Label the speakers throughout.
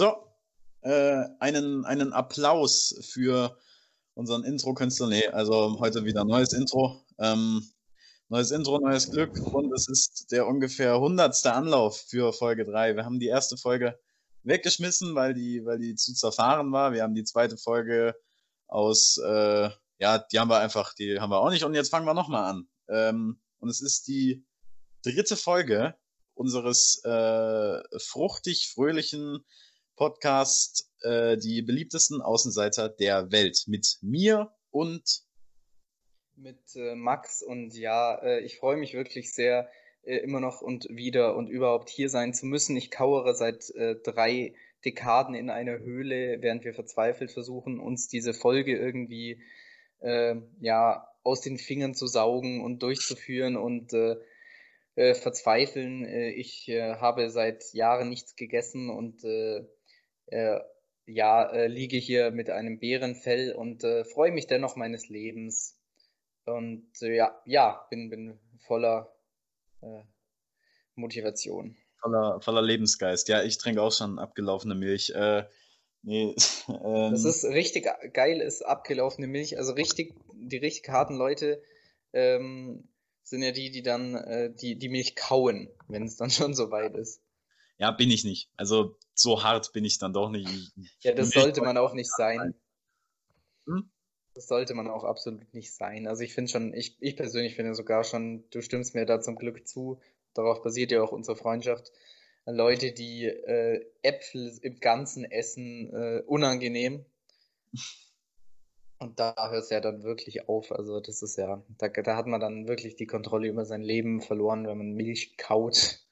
Speaker 1: So, äh, einen, einen Applaus für unseren Intro-Künstler. Nee, also heute wieder neues Intro. Ähm, neues Intro, neues Glück. Und es ist der ungefähr hundertste Anlauf für Folge 3. Wir haben die erste Folge weggeschmissen, weil die, weil die zu zerfahren war. Wir haben die zweite Folge aus, äh, ja, die haben wir einfach, die haben wir auch nicht. Und jetzt fangen wir nochmal an. Ähm, und es ist die dritte Folge unseres äh, fruchtig fröhlichen Podcast äh, Die beliebtesten Außenseiter der Welt mit mir und
Speaker 2: mit äh, Max. Und ja, äh, ich freue mich wirklich sehr, äh, immer noch und wieder und überhaupt hier sein zu müssen. Ich kauere seit äh, drei Dekaden in einer Höhle, während wir verzweifelt versuchen, uns diese Folge irgendwie ja, aus den Fingern zu saugen und durchzuführen und äh, verzweifeln. Äh, ich äh, habe seit Jahren nichts gegessen und äh, äh, ja, äh, liege hier mit einem Bärenfell und freue mich dennoch meines Lebens. Und ja, ja, bin, bin voller Motivation.
Speaker 1: Voller, voller Lebensgeist. Ja, ich trinke auch schon abgelaufene Milch.
Speaker 2: Nee, ähm, das ist richtig geil, ist abgelaufene Milch. Also richtig, die richtig harten Leute ähm, sind ja die, die dann äh, die, die Milch kauen, wenn es dann schon so weit ist.
Speaker 1: Ja, bin ich nicht. Also so hart bin ich dann doch nicht.
Speaker 2: Ja, das sollte man auch nicht sein. Hm? Das sollte man auch absolut nicht sein. Also ich finde schon, ich, ich persönlich finde sogar schon, du stimmst mir da zum Glück zu, darauf basiert ja auch unsere Freundschaft. Leute, die äh, Äpfel im Ganzen essen, äh, unangenehm. Und da hört es ja dann wirklich auf. Also das ist ja, da, da hat man dann wirklich die Kontrolle über sein Leben verloren, wenn man Milch kaut.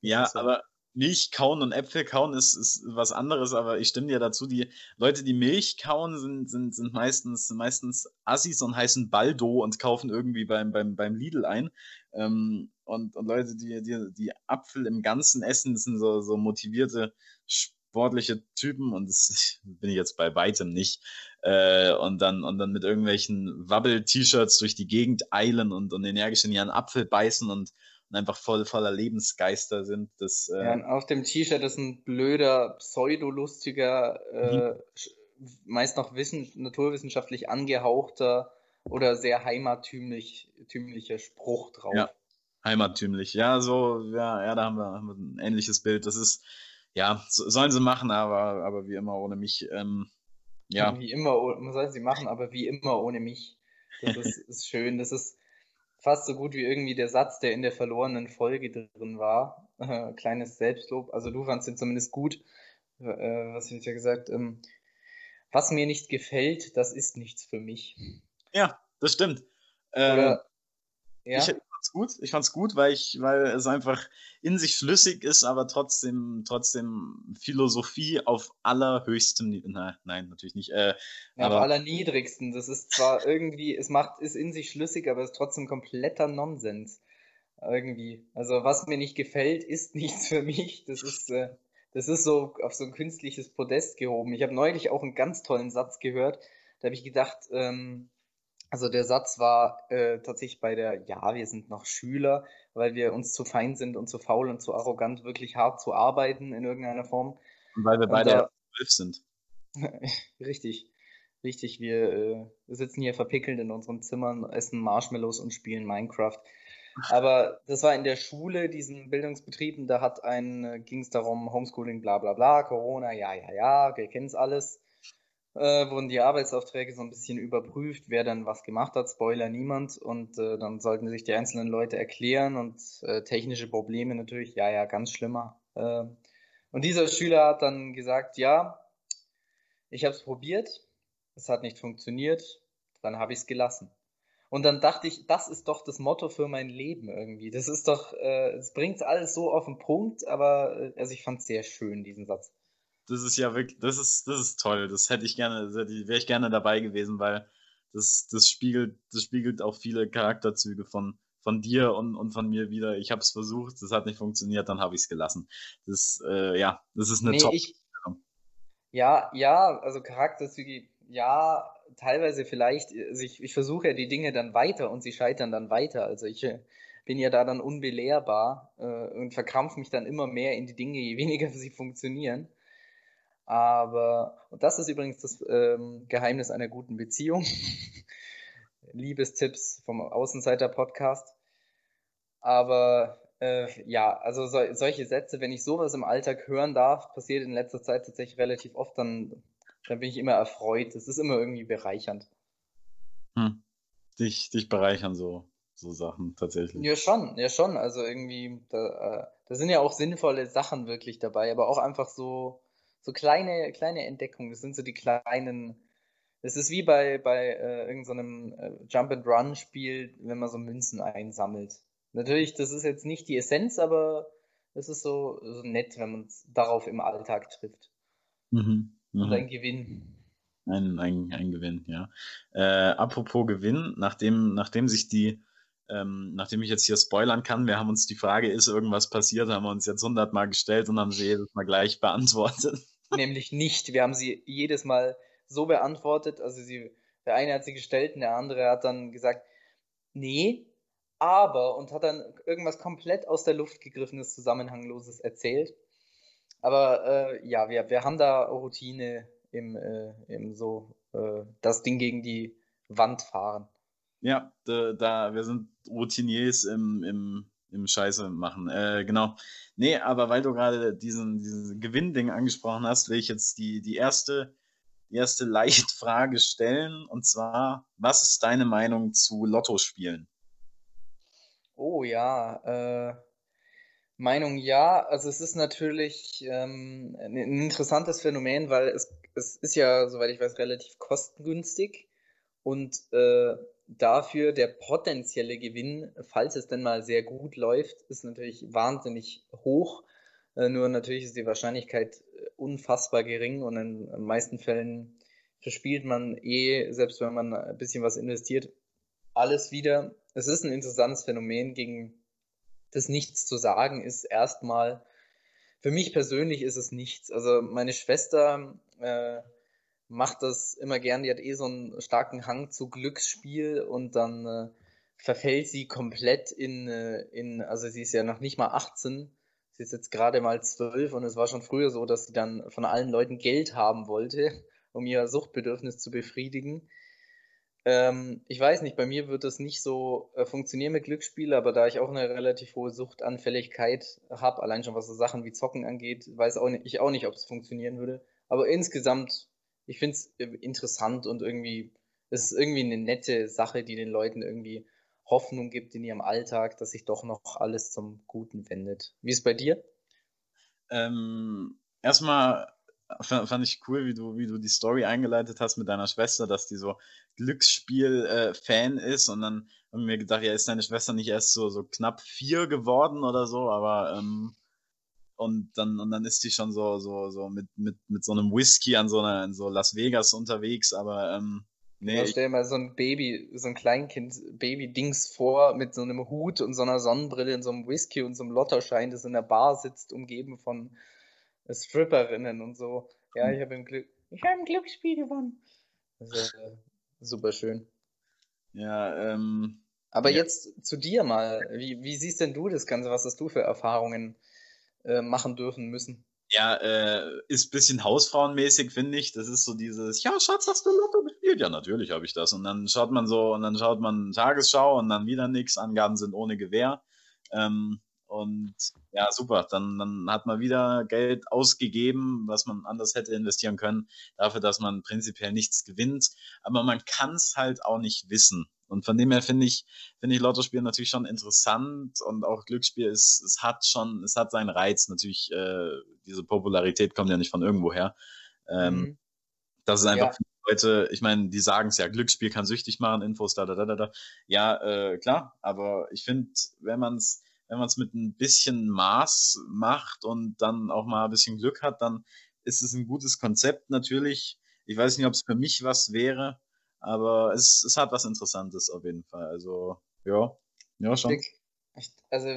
Speaker 1: Ja, so. aber Milch kauen und Äpfel kauen ist, ist was anderes, aber ich stimme dir dazu, die Leute, die Milch kauen, sind, sind, sind meistens, meistens Assis und heißen Baldo und kaufen irgendwie beim, beim, beim Lidl ein. Ähm, und, und Leute, die, die, die Apfel im Ganzen essen, sind so, so motivierte sportliche Typen und das bin ich jetzt bei weitem nicht. Äh, und dann und dann mit irgendwelchen Wabbel-T-Shirts durch die Gegend eilen und, und energisch in ihren Apfel beißen und, und einfach voll voller Lebensgeister sind. Das,
Speaker 2: äh, ja, auf dem T-Shirt ist ein blöder, pseudolustiger, äh, mhm. meist noch wissen, naturwissenschaftlich angehauchter oder sehr heimattümlicher Spruch drauf.
Speaker 1: Ja, heimattümlich. Ja, so, ja, ja, da haben wir, haben wir ein ähnliches Bild. Das ist, ja, sollen sie machen, aber, aber wie immer ohne mich. Ähm, ja.
Speaker 2: Wie immer, sollen sie machen, aber wie immer ohne mich. Das ist, ist schön. Das ist fast so gut wie irgendwie der Satz, der in der verlorenen Folge drin war. Äh, kleines Selbstlob. Also du fandst ihn zumindest gut. Äh, was ich ja gesagt, ähm, was mir nicht gefällt, das ist nichts für mich.
Speaker 1: Ja, das stimmt. Ähm, ja? Ich, fand's gut. Ich fand's gut, weil ich, weil es einfach in sich flüssig ist, aber trotzdem, trotzdem Philosophie auf allerhöchstem Niveau. Nein, nein, natürlich nicht. Äh,
Speaker 2: ja, aber auf allerniedrigsten. Das ist zwar irgendwie, es macht, ist in sich schlüssig, aber es ist trotzdem kompletter Nonsens. Irgendwie. Also was mir nicht gefällt, ist nichts für mich. Das ist, äh, das ist so auf so ein künstliches Podest gehoben. Ich habe neulich auch einen ganz tollen Satz gehört. Da habe ich gedacht, ähm, also der Satz war äh, tatsächlich bei der, ja, wir sind noch Schüler, weil wir uns zu fein sind und zu faul und zu arrogant, wirklich hart zu arbeiten in irgendeiner Form.
Speaker 1: Und weil wir beide zwölf sind.
Speaker 2: richtig, richtig. Wir, äh, sitzen hier verpickelt in unseren Zimmern, essen Marshmallows und spielen Minecraft. Aber das war in der Schule, diesen Bildungsbetrieben, da hat ein, äh, ging es darum, Homeschooling, bla bla bla, Corona, ja, ja, ja, wir kennen es alles äh, wurden die Arbeitsaufträge so ein bisschen überprüft, wer dann was gemacht hat. Spoiler niemand. Und äh, dann sollten sich die einzelnen Leute erklären und äh, technische Probleme natürlich, ja, ja, ganz schlimmer. Äh, und dieser Schüler hat dann gesagt, ja, ich habe es probiert, es hat nicht funktioniert, dann habe ich es gelassen. Und dann dachte ich, das ist doch das Motto für mein Leben irgendwie. Das ist doch, äh, es bringt alles so auf den Punkt, aber äh, also ich fand es sehr schön, diesen Satz
Speaker 1: das ist ja wirklich, das ist, das ist toll. Das hätte ich gerne, wäre ich gerne dabei gewesen, weil das, das spiegelt, das spiegelt auch viele Charakterzüge von, von dir und, und von mir wieder. Ich habe es versucht, das hat nicht funktioniert, dann habe ich es gelassen. Das, äh, ja, das ist eine nee, top ich,
Speaker 2: Ja, ja, also Charakterzüge, ja, teilweise vielleicht. Also ich, ich versuche ja die Dinge dann weiter und sie scheitern dann weiter. Also ich äh, bin ja da dann unbelehrbar äh, und verkrampfe mich dann immer mehr in die Dinge, je weniger sie funktionieren. Aber, und das ist übrigens das ähm, Geheimnis einer guten Beziehung. Liebestipps vom Außenseiter-Podcast. Aber äh, ja, also so, solche Sätze, wenn ich sowas im Alltag hören darf, passiert in letzter Zeit tatsächlich relativ oft, dann, dann bin ich immer erfreut. Es ist immer irgendwie bereichernd.
Speaker 1: Hm. Dich, dich bereichern so, so Sachen tatsächlich.
Speaker 2: Ja, schon, ja schon. Also irgendwie, da, äh, da sind ja auch sinnvolle Sachen wirklich dabei, aber auch einfach so, so kleine, kleine Entdeckungen. Das sind so die kleinen. Es ist wie bei, bei äh, irgendeinem so äh, Jump-and-Run-Spiel, wenn man so Münzen einsammelt. Natürlich, das ist jetzt nicht die Essenz, aber es ist so, so nett, wenn man es darauf im Alltag trifft. Mhm. Mhm. Und ein Gewinn.
Speaker 1: Ein, ein, ein Gewinn, ja. Äh, apropos Gewinn, nachdem, nachdem sich die, ähm, nachdem ich jetzt hier spoilern kann, wir haben uns die Frage, ist irgendwas passiert, haben wir uns jetzt hundertmal gestellt und haben sie jedes Mal gleich beantwortet.
Speaker 2: Nämlich nicht. Wir haben sie jedes Mal so beantwortet. Also sie, der eine hat sie gestellt und der andere hat dann gesagt, nee, aber und hat dann irgendwas komplett aus der Luft gegriffenes, Zusammenhangloses erzählt. Aber äh, ja, wir, wir haben da Routine im, äh, im so äh, das Ding gegen die Wand fahren.
Speaker 1: Ja, da, da wir sind Routiniers im, im, im Scheiße machen. Äh, genau. Nee, aber weil du gerade diesen, diesen Gewinnding angesprochen hast, will ich jetzt die, die erste, die erste Leichtfrage stellen. Und zwar, was ist deine Meinung zu Lottospielen?
Speaker 2: Oh ja, äh, Meinung ja. Also es ist natürlich ähm, ein interessantes Phänomen, weil es, es ist ja, soweit ich weiß, relativ kostengünstig und äh, dafür der potenzielle Gewinn, falls es denn mal sehr gut läuft, ist natürlich wahnsinnig hoch. Äh, nur natürlich ist die Wahrscheinlichkeit äh, unfassbar gering und in den meisten Fällen verspielt man eh, selbst wenn man ein bisschen was investiert, alles wieder. Es ist ein interessantes Phänomen, gegen das nichts zu sagen ist erstmal. Für mich persönlich ist es nichts. Also meine Schwester äh, macht das immer gern. Die hat eh so einen starken Hang zu Glücksspiel und dann äh, verfällt sie komplett in, äh, in, also sie ist ja noch nicht mal 18, sie ist jetzt gerade mal 12 und es war schon früher so, dass sie dann von allen Leuten Geld haben wollte, um ihr Suchtbedürfnis zu befriedigen. Ähm, ich weiß nicht, bei mir wird das nicht so äh, funktionieren mit Glücksspiel, aber da ich auch eine relativ hohe Suchtanfälligkeit habe, allein schon was so Sachen wie Zocken angeht, weiß auch nicht, ich auch nicht, ob es funktionieren würde. Aber insgesamt ich finde es äh, interessant und irgendwie, es ist irgendwie eine nette Sache, die den Leuten irgendwie Hoffnung gibt in ihrem Alltag, dass sich doch noch alles zum Guten wendet. Wie ist es bei dir?
Speaker 1: Ähm, erstmal fand ich cool, wie du, wie du die Story eingeleitet hast mit deiner Schwester, dass die so Glücksspiel-Fan äh, ist und dann haben wir gedacht, ja, ist deine Schwester nicht erst so, so knapp vier geworden oder so, aber ähm, und dann, und dann ist die schon so, so, so mit, mit, mit so einem Whisky an so einer, in so Las Vegas unterwegs, aber ähm,
Speaker 2: nee. Ja, stell dir mal so ein Baby, so ein Kleinkind, Baby-Dings vor, mit so einem Hut und so einer Sonnenbrille in so einem Whisky und so einem Lotterschein, das in der Bar sitzt, umgeben von Stripperinnen und so. Ja, ich habe im Glück, ich habe ein Glücksspiel gewonnen. Ist äh, super schön.
Speaker 1: Ja, ähm.
Speaker 2: Aber ja. jetzt zu dir mal. Wie, wie siehst denn du das Ganze? Was hast du für Erfahrungen? Äh, machen dürfen müssen.
Speaker 1: Ja, äh, ist ein bisschen hausfrauenmäßig, finde ich. Das ist so dieses, ja, Schatz, hast du Lotto gespielt? Ja, natürlich habe ich das. Und dann schaut man so, und dann schaut man Tagesschau und dann wieder nichts. Angaben sind ohne Gewähr. Ähm, und ja, super. Dann, dann hat man wieder Geld ausgegeben, was man anders hätte investieren können, dafür, dass man prinzipiell nichts gewinnt. Aber man kann es halt auch nicht wissen. Und von dem her finde ich, finde ich Lottospiel natürlich schon interessant und auch Glücksspiel ist, es hat schon, es hat seinen Reiz. Natürlich, äh, diese Popularität kommt ja nicht von irgendwo her. Ähm, mhm. Das ist einfach ja. Leute, ich meine, die sagen es ja, Glücksspiel kann süchtig machen, Infos, da, da, da, da, da. Ja, äh, klar, aber ich finde, wenn man es wenn man es mit ein bisschen Maß macht und dann auch mal ein bisschen Glück hat, dann ist es ein gutes Konzept natürlich. Ich weiß nicht, ob es für mich was wäre, aber es, es hat was Interessantes auf jeden Fall. Also, ja, ja, schon.
Speaker 2: Also,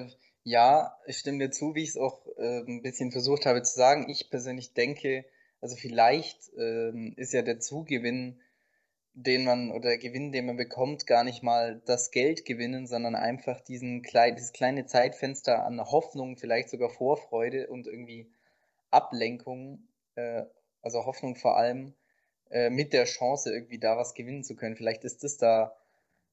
Speaker 2: ja, ich stimme dir zu, wie ich es auch äh, ein bisschen versucht habe zu sagen. Ich persönlich denke, also vielleicht ähm, ist ja der Zugewinn, den man oder der Gewinn, den man bekommt, gar nicht mal das Geld gewinnen, sondern einfach diesen klein, dieses kleine Zeitfenster an Hoffnung, vielleicht sogar Vorfreude und irgendwie Ablenkung äh, Also Hoffnung vor allem äh, mit der Chance, irgendwie da was gewinnen zu können. Vielleicht ist das da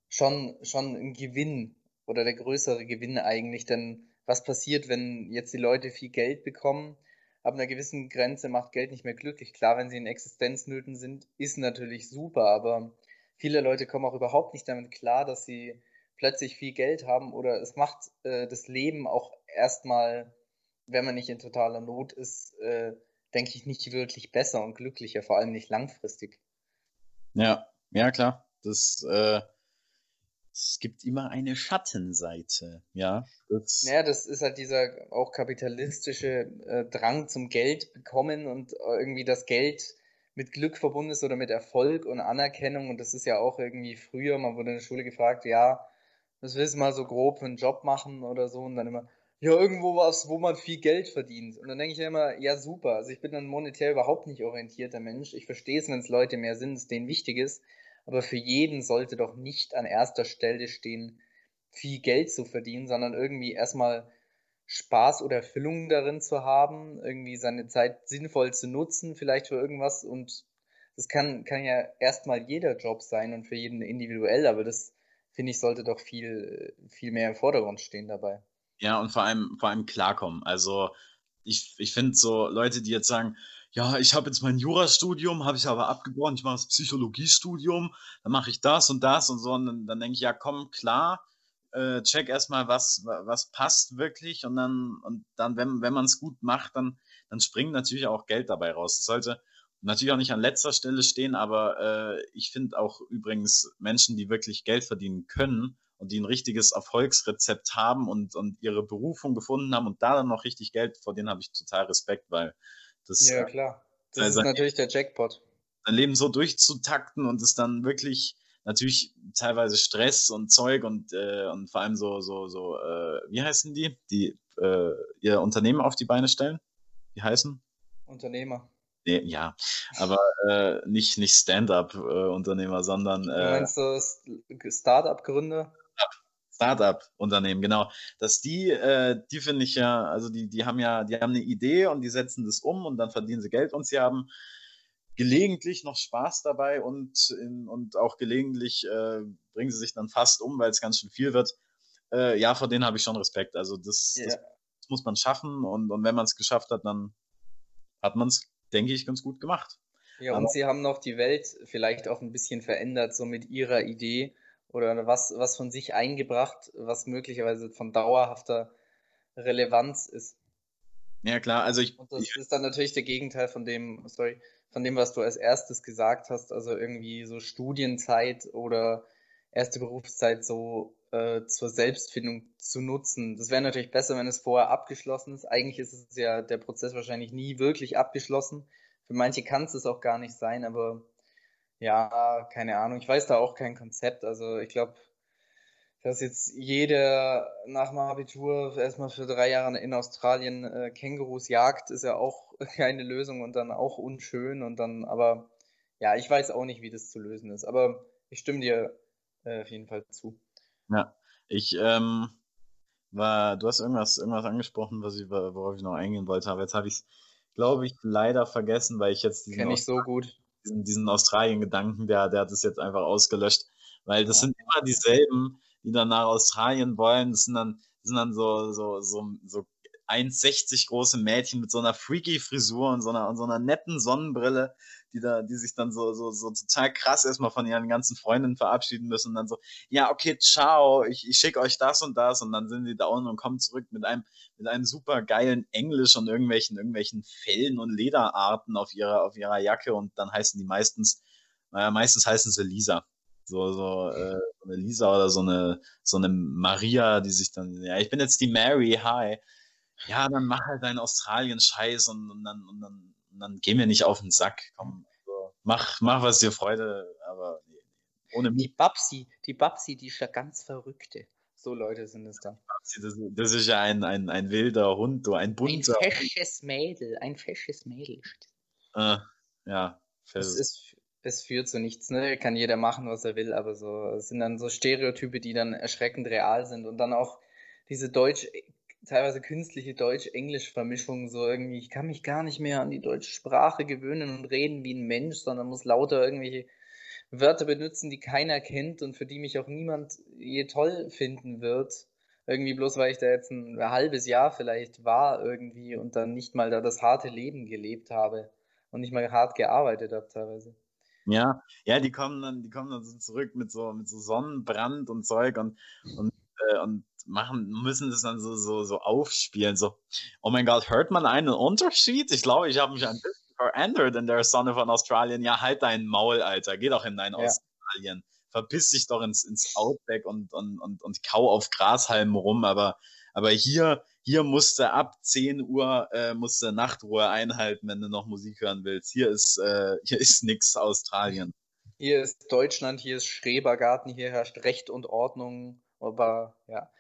Speaker 2: schon, schon ein Gewinn oder der größere Gewinn eigentlich. Denn was passiert, wenn jetzt die Leute viel Geld bekommen? Ab einer gewissen Grenze macht Geld nicht mehr glücklich. Klar, wenn sie in Existenznöten sind, ist natürlich super, aber viele Leute kommen auch überhaupt nicht damit klar, dass sie plötzlich viel Geld haben oder es macht äh, das Leben auch erstmal, wenn man nicht in totaler Not ist, äh, denke ich, nicht wirklich besser und glücklicher, vor allem nicht langfristig.
Speaker 1: Ja, ja, klar. Das, äh, es gibt immer eine Schattenseite, ja.
Speaker 2: Das ja, das ist halt dieser auch kapitalistische äh, Drang zum Geld bekommen und irgendwie das Geld mit Glück verbunden ist oder mit Erfolg und Anerkennung. Und das ist ja auch irgendwie früher, man wurde in der Schule gefragt, ja, was willst du mal so grob für einen Job machen oder so? Und dann immer, ja, irgendwo was, wo man viel Geld verdient. Und dann denke ich immer, ja, super. Also ich bin ein monetär überhaupt nicht orientierter Mensch. Ich verstehe es, wenn es Leute mehr sind, es denen wichtig ist. Aber für jeden sollte doch nicht an erster Stelle stehen, viel Geld zu verdienen, sondern irgendwie erstmal Spaß oder Erfüllung darin zu haben, irgendwie seine Zeit sinnvoll zu nutzen, vielleicht für irgendwas. Und das kann, kann ja erstmal jeder Job sein und für jeden individuell, aber das, finde ich, sollte doch viel, viel mehr im Vordergrund stehen dabei.
Speaker 1: Ja, und vor allem, vor allem klarkommen. Also ich, ich finde so Leute, die jetzt sagen, ja, ich habe jetzt mein Jurastudium, habe ich aber abgebrochen, ich mache das Psychologiestudium, dann mache ich das und das und so. Und dann, dann denke ich, ja, komm, klar, äh, check erstmal, was, was passt wirklich und dann, und dann, wenn, wenn man es gut macht, dann, dann springt natürlich auch Geld dabei raus. Das sollte natürlich auch nicht an letzter Stelle stehen, aber äh, ich finde auch übrigens Menschen, die wirklich Geld verdienen können, und die ein richtiges Erfolgsrezept haben und, und ihre Berufung gefunden haben und da dann noch richtig Geld, vor denen habe ich total Respekt, weil das
Speaker 2: Ja, äh, klar. Das ist natürlich der Jackpot.
Speaker 1: Sein Leben so durchzutakten und es dann wirklich natürlich teilweise Stress und Zeug und, äh, und vor allem so, so, so, äh, wie heißen die, die äh, ihr Unternehmen auf die Beine stellen? Wie heißen?
Speaker 2: Unternehmer.
Speaker 1: Nee, ja, aber äh, nicht, nicht Stand-up-Unternehmer, sondern.
Speaker 2: Äh, du meinst so Start-up-Gründer?
Speaker 1: Startup-Unternehmen, genau. Dass die, äh, die finde ich ja, also die, die haben ja, die haben eine Idee und die setzen das um und dann verdienen sie Geld und sie haben gelegentlich noch Spaß dabei und, in, und auch gelegentlich äh, bringen sie sich dann fast um, weil es ganz schön viel wird. Äh, ja, vor denen habe ich schon Respekt. Also das, yeah. das, das muss man schaffen und, und wenn man es geschafft hat, dann hat man es, denke ich, ganz gut gemacht.
Speaker 2: Ja, und Aber, sie haben noch die Welt vielleicht auch ein bisschen verändert, so mit ihrer Idee oder was, was von sich eingebracht, was möglicherweise von dauerhafter Relevanz ist.
Speaker 1: Ja, klar, also ich.
Speaker 2: Und das ich, ist dann natürlich der Gegenteil von dem, sorry, von dem, was du als erstes gesagt hast, also irgendwie so Studienzeit oder erste Berufszeit so äh, zur Selbstfindung zu nutzen. Das wäre natürlich besser, wenn es vorher abgeschlossen ist. Eigentlich ist es ja der Prozess wahrscheinlich nie wirklich abgeschlossen. Für manche kann es auch gar nicht sein, aber ja, keine Ahnung. Ich weiß da auch kein Konzept. Also ich glaube, dass jetzt jeder nach dem Abitur erstmal für drei Jahre in Australien äh, Kängurus jagt, ist ja auch keine Lösung und dann auch unschön und dann, aber ja, ich weiß auch nicht, wie das zu lösen ist. Aber ich stimme dir äh, auf jeden Fall zu.
Speaker 1: Ja, ich ähm, war, du hast irgendwas, irgendwas angesprochen, was ich, worauf ich noch eingehen wollte, aber jetzt habe ich es, glaube ich, leider vergessen, weil ich jetzt
Speaker 2: diesen Kenn ich so gut
Speaker 1: diesen, diesen Australien-Gedanken, der, der hat es jetzt einfach ausgelöscht. Weil das sind immer dieselben, die dann nach Australien wollen. Das sind dann, das sind dann so, so, so, so 1,60 große Mädchen mit so einer freaky Frisur und so einer, und so einer netten Sonnenbrille, die da, die sich dann so, so, so total krass erstmal von ihren ganzen Freundinnen verabschieden müssen und dann so, ja, okay, ciao, ich, ich schicke euch das und das und dann sind sie da unten und kommen zurück mit einem, mit einem super geilen Englisch und irgendwelchen, irgendwelchen Fellen und Lederarten auf ihrer, auf ihrer Jacke und dann heißen die meistens, naja, meistens heißen sie Lisa. So, so, äh, so eine Lisa oder so eine, so eine Maria, die sich dann, ja, ich bin jetzt die Mary, hi ja, dann mach halt deinen Australien-Scheiß und, und, dann, und, dann, und dann geh mir nicht auf den Sack. Komm, so. mach, mach, was dir Freude, aber nee,
Speaker 2: nee. ohne mich. Die Babsi, die Babsi, die ist ja ganz Verrückte. So Leute sind es dann.
Speaker 1: Das, das ist ja ein, ein, ein wilder Hund, du, ein bunter.
Speaker 2: Ein fesches Mädel, ein fesches Mädel.
Speaker 1: Äh, ja,
Speaker 2: es, ist, es führt zu nichts, ne? Kann jeder machen, was er will, aber so, es sind dann so Stereotype, die dann erschreckend real sind und dann auch diese Deutsch, teilweise künstliche Deutsch-Englisch-Vermischung, so irgendwie, ich kann mich gar nicht mehr an die deutsche Sprache gewöhnen und reden wie ein Mensch, sondern muss lauter irgendwelche Wörter benutzen, die keiner kennt und für die mich auch niemand je toll finden wird. Irgendwie bloß, weil ich da jetzt ein halbes Jahr vielleicht war irgendwie und dann nicht mal da das harte Leben gelebt habe und nicht mal hart gearbeitet habe teilweise.
Speaker 1: Ja, ja, die kommen dann, die kommen dann so zurück mit so, mit so Sonnenbrand und Zeug und, und, und machen, müssen das dann so, so, so aufspielen. So, oh mein Gott, hört man einen Unterschied? Ich glaube, ich habe mich ein bisschen verändert in der Sonne von Australien. Ja, halt dein Maul, Alter. Geh doch in dein ja. Australien. Verpiss dich doch ins, ins Outback und, und, und, und kau auf Grashalmen rum. Aber, aber hier, hier musste ab 10 Uhr äh, musste Nachtruhe einhalten, wenn du noch Musik hören willst. Hier ist, äh, hier ist nix Australien.
Speaker 2: Hier ist Deutschland, hier ist Schrebergarten, hier herrscht Recht und Ordnung. Aber ja,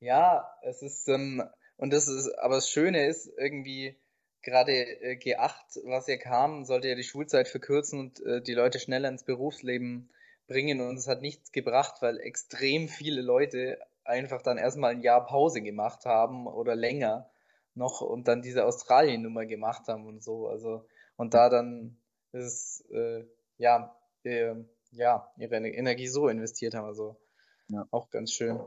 Speaker 2: ja, es ist, ähm, und das ist, aber das Schöne ist irgendwie, gerade äh, G8, was ja kam, sollte ja die Schulzeit verkürzen und äh, die Leute schneller ins Berufsleben bringen. Und es hat nichts gebracht, weil extrem viele Leute einfach dann erstmal ein Jahr Pause gemacht haben oder länger noch und dann diese Australien-Nummer gemacht haben und so. Also, und da dann ist, äh, ja, äh, ja, ihre Energie so investiert haben. Also, ja. auch ganz schön.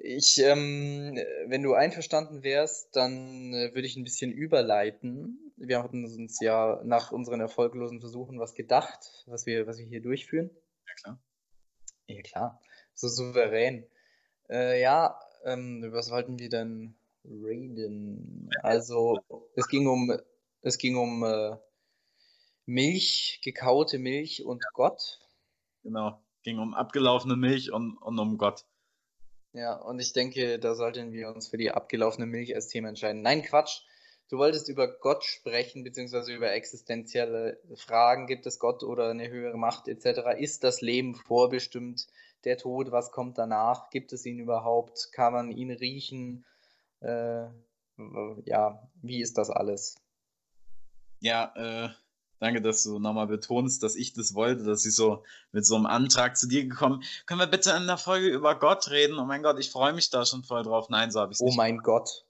Speaker 2: Ich, ähm, wenn du einverstanden wärst, dann äh, würde ich ein bisschen überleiten. Wir hatten uns ja nach unseren erfolglosen Versuchen was gedacht, was wir, was wir hier durchführen.
Speaker 1: Ja, klar.
Speaker 2: Ja, klar. So souverän. Äh, ja, ähm, was wollten wir denn reden? Also, es ging um, es ging um äh, Milch, gekaute Milch und Gott.
Speaker 1: Genau, ging um abgelaufene Milch und, und um Gott.
Speaker 2: Ja, und ich denke, da sollten wir uns für die abgelaufene Milch als Thema entscheiden. Nein, Quatsch. Du wolltest über Gott sprechen, beziehungsweise über existenzielle Fragen. Gibt es Gott oder eine höhere Macht etc.? Ist das Leben vorbestimmt? Der Tod, was kommt danach? Gibt es ihn überhaupt? Kann man ihn riechen? Äh, ja, wie ist das alles?
Speaker 1: Ja, äh, Danke, dass du nochmal betonst, dass ich das wollte, dass ich so mit so einem Antrag zu dir gekommen Können wir bitte in der Folge über Gott reden? Oh mein Gott, ich freue mich da schon voll drauf. Nein, so habe ich es
Speaker 2: oh nicht. Oh mein Gott.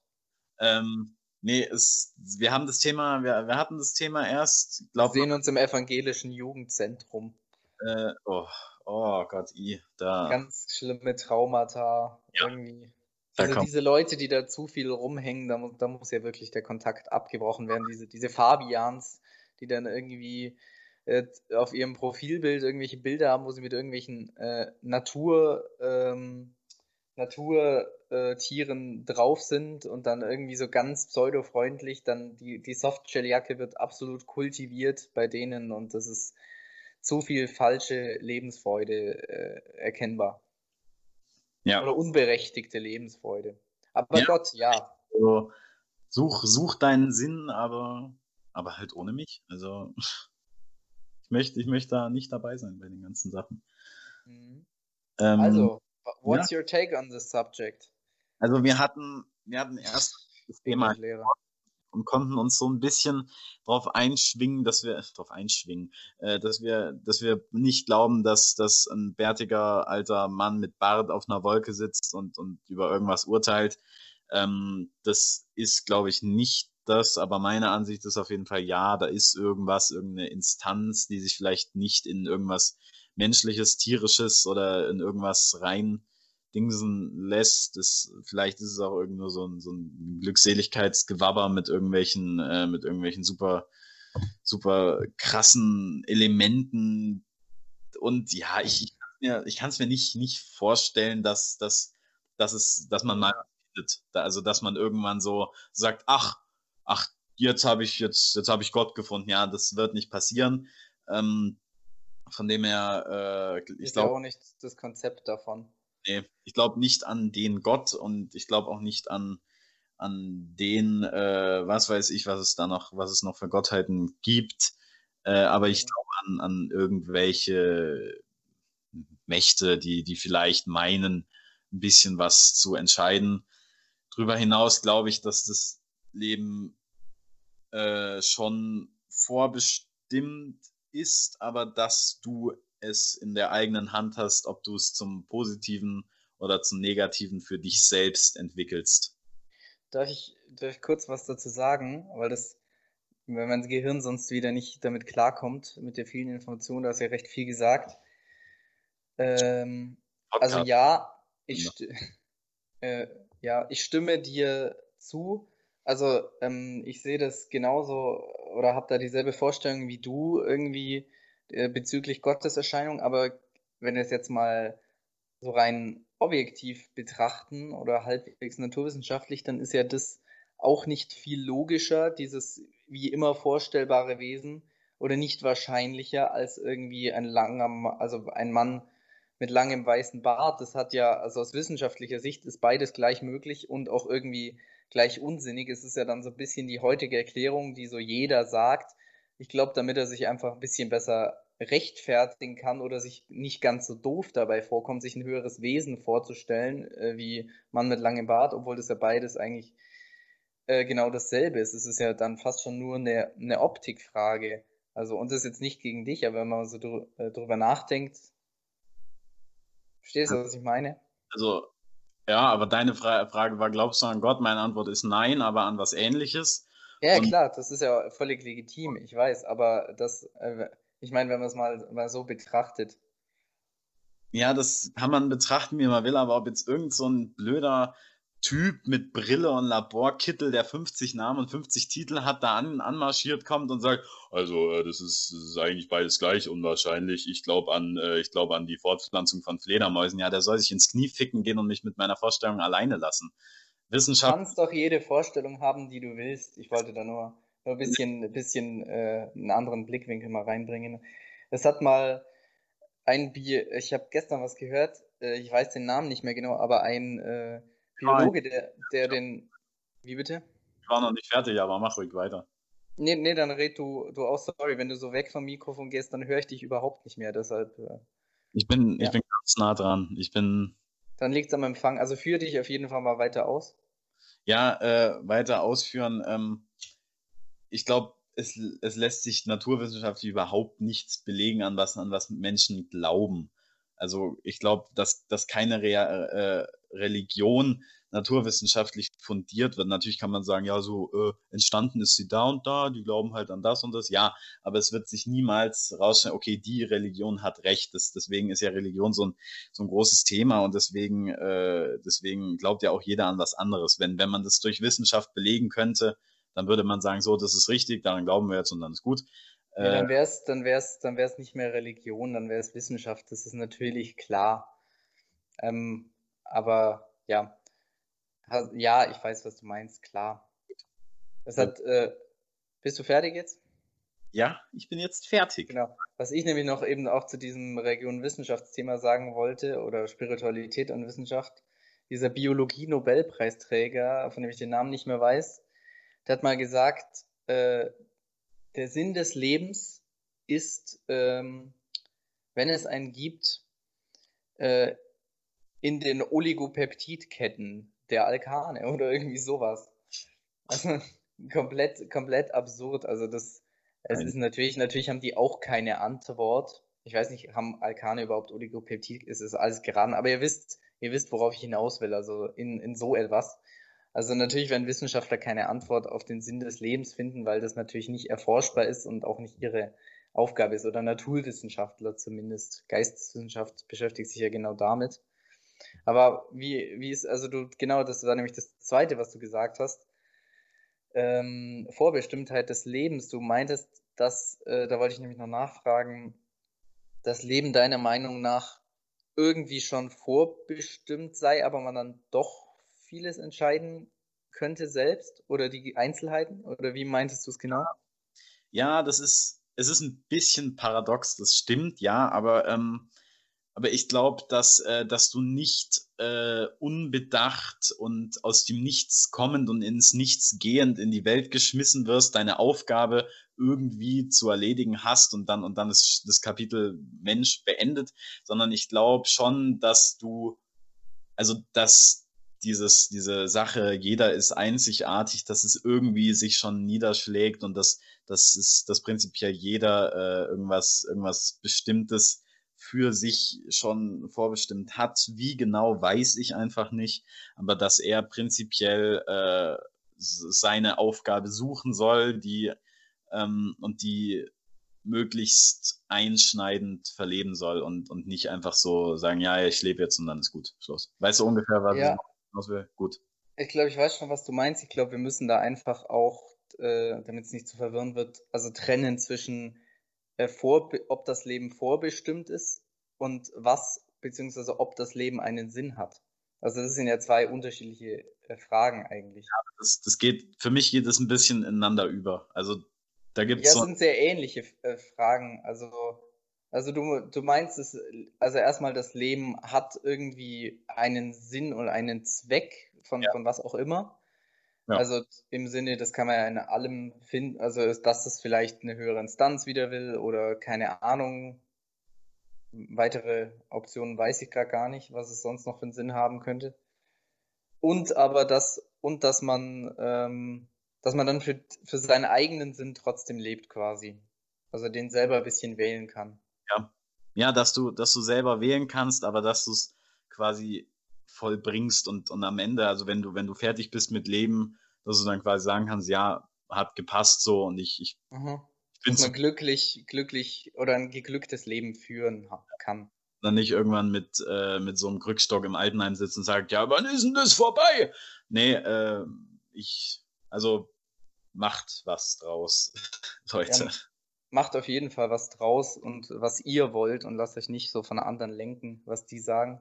Speaker 1: Ähm, nee, es, wir haben das Thema, wir, wir hatten das Thema erst,
Speaker 2: glaube Wir sehen uns im evangelischen Jugendzentrum.
Speaker 1: Äh, oh, oh Gott, i, da.
Speaker 2: Ganz schlimme Traumata. Ja. Irgendwie. Also diese Leute, die da zu viel rumhängen, da, da muss ja wirklich der Kontakt abgebrochen werden. Diese, diese Fabians, die dann irgendwie äh, auf ihrem Profilbild irgendwelche Bilder haben, wo sie mit irgendwelchen äh, Natur, ähm, Naturtieren äh, drauf sind und dann irgendwie so ganz pseudo-freundlich, dann die, die Softshelljacke wird absolut kultiviert bei denen und das ist zu viel falsche Lebensfreude äh, erkennbar. Ja. Oder unberechtigte Lebensfreude. Aber ja. Gott, ja.
Speaker 1: Also, such, such deinen Sinn, aber aber halt ohne mich. Also ich möchte, ich möchte da nicht dabei sein bei den ganzen Sachen.
Speaker 2: Mhm. Ähm, also, what's ja. your take on this subject?
Speaker 1: Also wir hatten, wir hatten erst das Thema und konnten uns so ein bisschen darauf einschwingen, dass wir darauf einschwingen, äh, dass wir, dass wir nicht glauben, dass, dass ein bärtiger alter Mann mit Bart auf einer Wolke sitzt und, und über irgendwas urteilt. Ähm, das ist, glaube ich, nicht das, aber meine Ansicht ist auf jeden Fall, ja, da ist irgendwas, irgendeine Instanz, die sich vielleicht nicht in irgendwas Menschliches, Tierisches oder in irgendwas rein dingsen lässt. Das, vielleicht ist es auch irgendwo so ein, so ein Glückseligkeitsgewabber mit irgendwelchen, äh, mit irgendwelchen super, super krassen Elementen. Und ja, ich, ich kann es mir, nicht, nicht vorstellen, dass, dass, dass, es, dass man mal. Also, dass man irgendwann so sagt, ach, ach, jetzt habe ich, jetzt, jetzt habe ich Gott gefunden. Ja, das wird nicht passieren. Ähm, von dem her, äh, ich glaube
Speaker 2: auch nicht das Konzept davon.
Speaker 1: Nee, ich glaube nicht an den Gott und ich glaube auch nicht an, an den, äh, was weiß ich, was es da noch, was es noch für Gottheiten gibt. Äh, aber ich glaube an, an irgendwelche Mächte, die, die vielleicht meinen, ein bisschen was zu entscheiden. Darüber hinaus glaube ich, dass das Leben äh, schon vorbestimmt ist, aber dass du es in der eigenen Hand hast, ob du es zum Positiven oder zum Negativen für dich selbst entwickelst.
Speaker 2: darf ich, darf ich kurz was dazu sagen? Weil das, wenn mein Gehirn sonst wieder nicht damit klarkommt, mit der vielen Information, da hast du ja recht viel gesagt. Ähm, also ja, ich, äh, ja, ich stimme dir zu. Also ähm, ich sehe das genauso oder habe da dieselbe Vorstellung wie du irgendwie äh, bezüglich Gotteserscheinung, aber wenn wir es jetzt mal so rein objektiv betrachten oder halbwegs naturwissenschaftlich, dann ist ja das auch nicht viel logischer, dieses wie immer vorstellbare Wesen oder nicht wahrscheinlicher als irgendwie ein langer, also ein Mann mit langem weißen Bart. Das hat ja, also aus wissenschaftlicher Sicht ist beides gleich möglich und auch irgendwie gleich unsinnig. Es ist ja dann so ein bisschen die heutige Erklärung, die so jeder sagt. Ich glaube, damit er sich einfach ein bisschen besser rechtfertigen kann oder sich nicht ganz so doof dabei vorkommt, sich ein höheres Wesen vorzustellen, äh, wie Mann mit langem Bart, obwohl das ja beides eigentlich äh, genau dasselbe ist. Es ist ja dann fast schon nur eine, eine Optikfrage. Also, und das ist jetzt nicht gegen dich, aber wenn man so dr äh, drüber nachdenkt, verstehst du, was ich meine?
Speaker 1: Also, ja, aber deine Fra Frage war, glaubst du an Gott? Meine Antwort ist nein, aber an was ähnliches.
Speaker 2: Ja, und klar, das ist ja völlig legitim, ich weiß, aber das, äh, ich meine, wenn man es mal, mal so betrachtet.
Speaker 1: Ja, das kann man betrachten, wie man will, aber ob jetzt irgend so ein blöder Typ mit Brille und Laborkittel, der 50 Namen und 50 Titel hat, da an, anmarschiert kommt und sagt, also äh, das, ist, das ist eigentlich beides gleich unwahrscheinlich. Ich glaube an, äh, ich glaube an die Fortpflanzung von Fledermäusen. Ja, der soll sich ins Knie ficken gehen und mich mit meiner Vorstellung alleine lassen.
Speaker 2: Wissenschaft. Du kannst doch jede Vorstellung haben, die du willst. Ich wollte da nur, nur ein bisschen, ein bisschen äh, einen anderen Blickwinkel mal reinbringen. Es hat mal ein Bier, ich habe gestern was gehört, äh, ich weiß den Namen nicht mehr genau, aber ein äh, Biologe, der, der den. Wie bitte?
Speaker 1: Ich war noch nicht fertig, aber mach ruhig weiter.
Speaker 2: Nee, nee, dann red du, du auch, sorry, wenn du so weg vom Mikrofon gehst, dann höre ich dich überhaupt nicht mehr, deshalb. Äh,
Speaker 1: ich bin, ja. ich bin ganz nah dran. Ich bin.
Speaker 2: Dann liegt es am Empfang. Also führe dich auf jeden Fall mal weiter aus.
Speaker 1: Ja, äh, weiter ausführen. Ähm, ich glaube, es, es lässt sich naturwissenschaftlich überhaupt nichts belegen, an was, an was Menschen glauben. Also ich glaube, dass, dass keine Re äh, Religion naturwissenschaftlich fundiert wird. Natürlich kann man sagen, ja, so äh, entstanden ist sie da und da, die glauben halt an das und das. Ja, aber es wird sich niemals rausstellen, okay, die Religion hat recht. Das, deswegen ist ja Religion so ein, so ein großes Thema und deswegen, äh, deswegen glaubt ja auch jeder an was anderes. Wenn, wenn man das durch Wissenschaft belegen könnte, dann würde man sagen, so, das ist richtig, daran glauben wir jetzt und dann ist gut.
Speaker 2: Ja, dann wäre es dann wär's, dann wär's nicht mehr Religion, dann wäre es Wissenschaft. Das ist natürlich klar. Ähm, aber ja, ja, ich weiß, was du meinst, klar. Das hat, äh, bist du fertig jetzt?
Speaker 1: Ja, ich bin jetzt fertig.
Speaker 2: Genau. Was ich nämlich noch eben auch zu diesem Region-Wissenschaftsthema sagen wollte, oder Spiritualität und Wissenschaft, dieser Biologie-Nobelpreisträger, von dem ich den Namen nicht mehr weiß, der hat mal gesagt, äh, der Sinn des Lebens ist, ähm, wenn es einen gibt, äh, in den Oligopeptidketten der Alkane oder irgendwie sowas. Also komplett, komplett absurd. Also das, es ist natürlich, natürlich haben die auch keine Antwort. Ich weiß nicht, haben Alkane überhaupt Oligopeptid? Es ist alles geraten, aber ihr wisst, ihr wisst, worauf ich hinaus will, also in, in so etwas. Also natürlich werden Wissenschaftler keine Antwort auf den Sinn des Lebens finden, weil das natürlich nicht erforschbar ist und auch nicht ihre Aufgabe ist. Oder Naturwissenschaftler zumindest. Geisteswissenschaft beschäftigt sich ja genau damit. Aber wie, wie ist, also du, genau, das war nämlich das Zweite, was du gesagt hast. Ähm, Vorbestimmtheit des Lebens. Du meintest, dass, äh, da wollte ich nämlich noch nachfragen, das Leben deiner Meinung nach irgendwie schon vorbestimmt sei, aber man dann doch vieles entscheiden könnte selbst oder die Einzelheiten? Oder wie meintest du es genau?
Speaker 1: Ja, das ist, es ist ein bisschen paradox, das stimmt, ja, aber, ähm, aber ich glaube, dass, äh, dass du nicht äh, unbedacht und aus dem Nichts kommend und ins Nichts gehend in die Welt geschmissen wirst, deine Aufgabe irgendwie zu erledigen hast und dann, und dann ist das Kapitel Mensch beendet, sondern ich glaube schon, dass du, also dass dieses, diese Sache, jeder ist einzigartig, dass es irgendwie sich schon niederschlägt und dass, dass es, dass prinzipiell jeder äh, irgendwas, irgendwas Bestimmtes für sich schon vorbestimmt hat. Wie genau, weiß ich einfach nicht. Aber dass er prinzipiell äh, seine Aufgabe suchen soll, die ähm, und die möglichst einschneidend verleben soll und, und nicht einfach so sagen, ja, ich lebe jetzt und dann ist gut. Schluss. Weißt du ungefähr, was
Speaker 2: ja.
Speaker 1: ich will? Gut.
Speaker 2: Ich glaube, ich weiß schon, was du meinst. Ich glaube, wir müssen da einfach auch, äh, damit es nicht zu verwirren wird, also trennen zwischen äh, vor, ob das Leben vorbestimmt ist und was, beziehungsweise ob das Leben einen Sinn hat. Also das sind ja zwei unterschiedliche äh, Fragen eigentlich. Ja,
Speaker 1: das, das geht, für mich geht es ein bisschen ineinander über. Also da gibt es.
Speaker 2: Ja, so sind sehr ähnliche äh, Fragen. Also, also du, du meinst es, also erstmal das Leben hat irgendwie einen Sinn oder einen Zweck von, ja. von was auch immer. Ja. Also im Sinne, das kann man ja in allem finden, also dass es vielleicht eine höhere Instanz wieder will oder keine Ahnung. Weitere Optionen weiß ich gerade gar nicht, was es sonst noch für einen Sinn haben könnte. Und aber das, und dass man, ähm, dass man dann für, für seinen eigenen Sinn trotzdem lebt quasi. Also den selber ein bisschen wählen kann.
Speaker 1: Ja. Ja, dass du, dass du selber wählen kannst, aber dass du es quasi vollbringst und, und am Ende, also wenn du, wenn du fertig bist mit Leben, dass du dann quasi sagen kannst, ja, hat gepasst so und ich, ich,
Speaker 2: mhm. bin so glücklich, glücklich oder ein geglücktes Leben führen kann.
Speaker 1: Dann nicht irgendwann mit, äh, mit so einem Krückstock im Altenheim sitzen und sagt, ja, wann ist denn das vorbei? Nee, äh, ich, also macht was draus, Leute. Ja,
Speaker 2: macht auf jeden Fall was draus und was ihr wollt und lasst euch nicht so von anderen lenken, was die sagen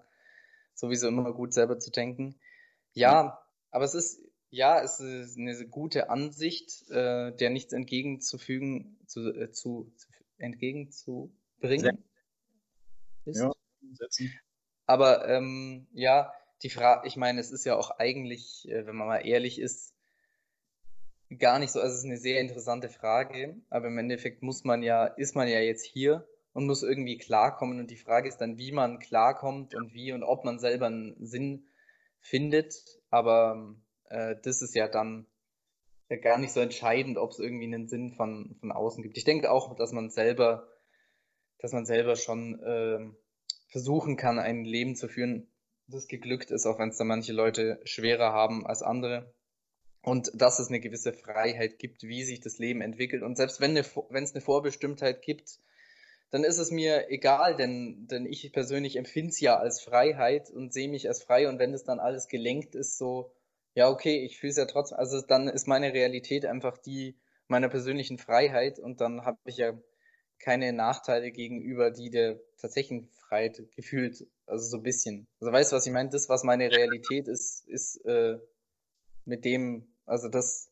Speaker 2: sowieso immer gut, selber zu denken. Ja, aber es ist, ja, es ist eine gute Ansicht, äh, der nichts entgegenzufügen, zu, äh, zu, zu entgegenzubringen ist. Ja, setzen. Aber ähm, ja, die Frage, ich meine, es ist ja auch eigentlich, äh, wenn man mal ehrlich ist, gar nicht so, also es ist eine sehr interessante Frage, aber im Endeffekt muss man ja, ist man ja jetzt hier und muss irgendwie klarkommen. Und die Frage ist dann, wie man klarkommt und wie und ob man selber einen Sinn findet. Aber äh, das ist ja dann gar nicht so entscheidend, ob es irgendwie einen Sinn von, von außen gibt. Ich denke auch, dass man selber, dass man selber schon äh, versuchen kann, ein Leben zu führen, das geglückt ist, auch wenn es da manche Leute schwerer haben als andere. Und dass es eine gewisse Freiheit gibt, wie sich das Leben entwickelt. Und selbst wenn es eine, eine Vorbestimmtheit gibt, dann ist es mir egal, denn, denn ich persönlich empfinde es ja als Freiheit und sehe mich als frei und wenn es dann alles gelenkt ist, so, ja, okay, ich fühle es ja trotzdem, also dann ist meine Realität einfach die meiner persönlichen Freiheit und dann habe ich ja keine Nachteile gegenüber die der tatsächlichen Freiheit gefühlt, also so ein bisschen. Also weißt du, was ich meine? Das, was meine Realität ist, ist äh, mit dem, also das,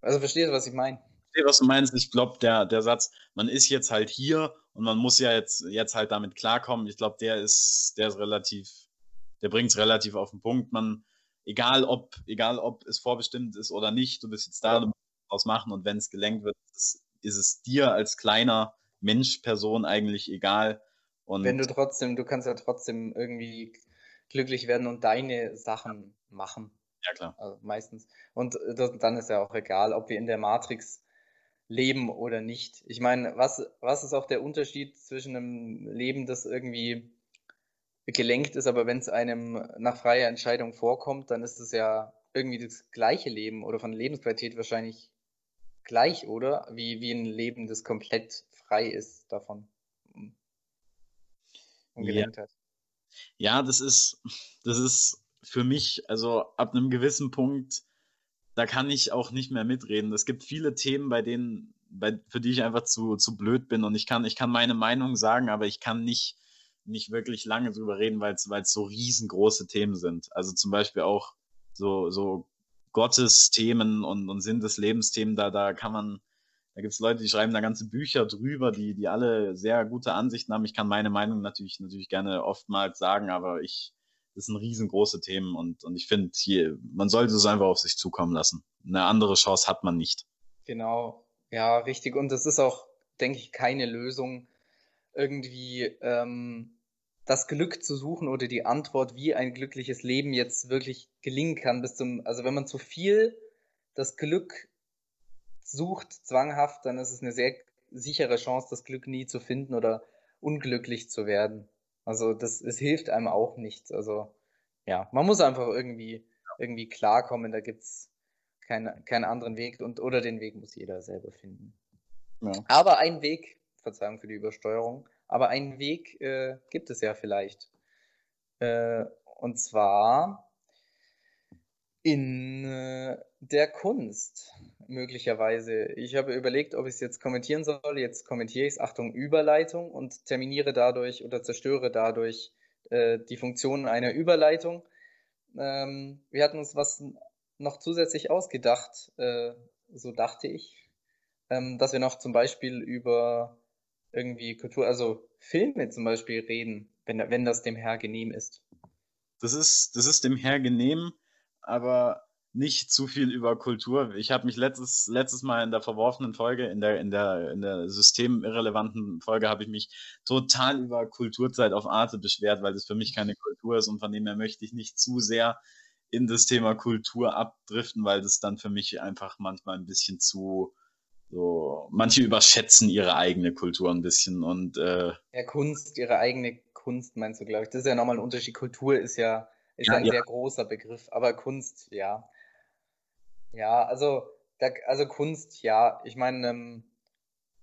Speaker 2: also verstehst du, was ich meine?
Speaker 1: Verstehe, was du meinst. Ich glaube, der, der Satz, man ist jetzt halt hier und man muss ja jetzt, jetzt halt damit klarkommen, ich glaube, der ist, der ist relativ, der bringt es relativ auf den Punkt. Man, egal ob, egal ob es vorbestimmt ist oder nicht, du bist jetzt da, du musst was machen und wenn es gelenkt wird, ist, ist es dir als kleiner Mensch, Person eigentlich egal.
Speaker 2: Und wenn du trotzdem, du kannst ja trotzdem irgendwie glücklich werden und deine Sachen machen.
Speaker 1: Ja, klar.
Speaker 2: Also meistens. Und äh, das, dann ist ja auch egal, ob wir in der Matrix leben oder nicht. Ich meine, was, was ist auch der Unterschied zwischen einem Leben, das irgendwie gelenkt ist, aber wenn es einem nach freier Entscheidung vorkommt, dann ist es ja irgendwie das gleiche Leben oder von Lebensqualität wahrscheinlich gleich, oder? Wie, wie ein Leben, das komplett frei ist davon.
Speaker 1: Und gelenkt ja. hat. Ja, das ist, das ist für mich, also ab einem gewissen Punkt da kann ich auch nicht mehr mitreden. Es gibt viele Themen, bei denen, bei, für die ich einfach zu, zu blöd bin und ich kann, ich kann meine Meinung sagen, aber ich kann nicht, nicht wirklich lange drüber reden, weil es, so riesengroße Themen sind. Also zum Beispiel auch so, so Gottes-Themen und, und Sinn des Lebens-Themen, da, da kann man, da gibt es Leute, die schreiben da ganze Bücher drüber, die, die alle sehr gute Ansichten haben. Ich kann meine Meinung natürlich, natürlich gerne oftmals sagen, aber ich, das sind riesengroße Themen und, und ich finde, hier, man sollte es einfach auf sich zukommen lassen. Eine andere Chance hat man nicht.
Speaker 2: Genau, ja, richtig. Und es ist auch, denke ich, keine Lösung, irgendwie ähm, das Glück zu suchen oder die Antwort, wie ein glückliches Leben jetzt wirklich gelingen kann. Bis zum, also wenn man zu viel das Glück sucht, zwanghaft, dann ist es eine sehr sichere Chance, das Glück nie zu finden oder unglücklich zu werden. Also das, es hilft einem auch nichts. Also ja, man muss einfach irgendwie, irgendwie klarkommen, da gibt's keinen, keinen anderen Weg und oder den Weg muss jeder selber finden. Ja. Aber ein Weg, Verzeihung für die Übersteuerung, aber einen Weg äh, gibt es ja vielleicht. Äh, und zwar in äh, der Kunst möglicherweise. Ich habe überlegt, ob ich es jetzt kommentieren soll. Jetzt kommentiere ich es, Achtung, Überleitung und terminiere dadurch oder zerstöre dadurch äh, die Funktion einer Überleitung. Ähm, wir hatten uns was noch zusätzlich ausgedacht, äh, so dachte ich, ähm, dass wir noch zum Beispiel über irgendwie Kultur, also Filme zum Beispiel reden, wenn, wenn das dem Herr genehm ist.
Speaker 1: Das ist, das ist dem Herr genehm, aber nicht zu viel über Kultur. Ich habe mich letztes, letztes Mal in der verworfenen Folge, in der, in der, in der systemirrelevanten Folge, habe ich mich total über Kulturzeit auf Arte beschwert, weil das für mich keine Kultur ist und von dem her möchte ich nicht zu sehr in das Thema Kultur abdriften, weil das dann für mich einfach manchmal ein bisschen zu so, manche überschätzen ihre eigene Kultur ein bisschen und äh,
Speaker 2: ja, Kunst, ihre eigene Kunst meinst du, glaube ich. Das ist ja nochmal ein Unterschied. Kultur ist ja, ist ja, ein ja. sehr großer Begriff, aber Kunst, ja. Ja, also, da, also Kunst, ja, ich meine, ähm,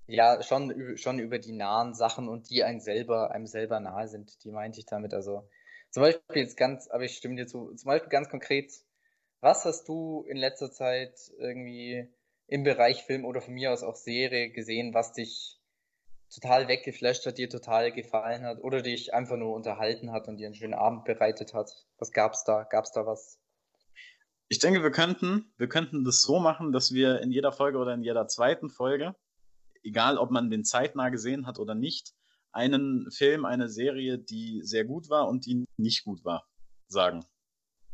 Speaker 2: ja, schon, schon über die nahen Sachen und die einem selber, einem selber nahe sind, die meinte ich damit. Also zum Beispiel jetzt ganz, aber ich stimme dir zu, zum Beispiel ganz konkret, was hast du in letzter Zeit irgendwie im Bereich Film oder von mir aus auch Serie gesehen, was dich total weggeflasht hat, dir total gefallen hat oder dich einfach nur unterhalten hat und dir einen schönen Abend bereitet hat? Was gab's da? Gab's da was?
Speaker 1: Ich denke, wir könnten, wir könnten das so machen, dass wir in jeder Folge oder in jeder zweiten Folge, egal ob man den zeitnah gesehen hat oder nicht, einen Film, eine Serie, die sehr gut war und die nicht gut war, sagen.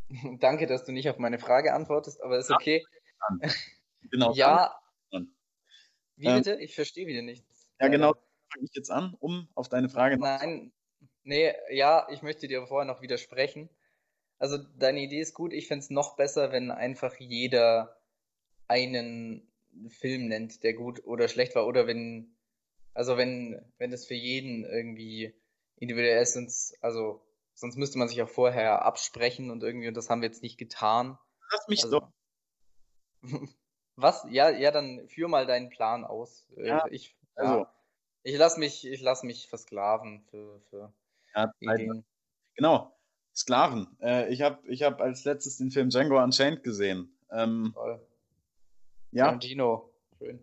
Speaker 2: Danke, dass du nicht auf meine Frage antwortest, aber ist okay. genau. ja. Wie ähm, bitte? Ich verstehe wieder nichts.
Speaker 1: Ja, genau. Fange ich jetzt an, um auf deine Frage.
Speaker 2: Nein, nee, ja, ich möchte dir vorher noch widersprechen. Also deine Idee ist gut. Ich fände es noch besser, wenn einfach jeder einen Film nennt, der gut oder schlecht war, oder wenn also wenn, wenn das für jeden irgendwie individuell ist, sonst, also sonst müsste man sich auch vorher absprechen und irgendwie, und das haben wir jetzt nicht getan.
Speaker 1: Lass mich
Speaker 2: also,
Speaker 1: doch.
Speaker 2: Was? Ja, ja, dann führ mal deinen Plan aus. Äh, ja, ich, also. Ja, ich lasse mich, ich lass mich versklaven für, für
Speaker 1: ja, Ideen. Genau, Sklaven. Äh, ich habe ich hab als letztes den Film Django Unchained gesehen. Ähm, Toll.
Speaker 2: Ja. Tarantino. Schön.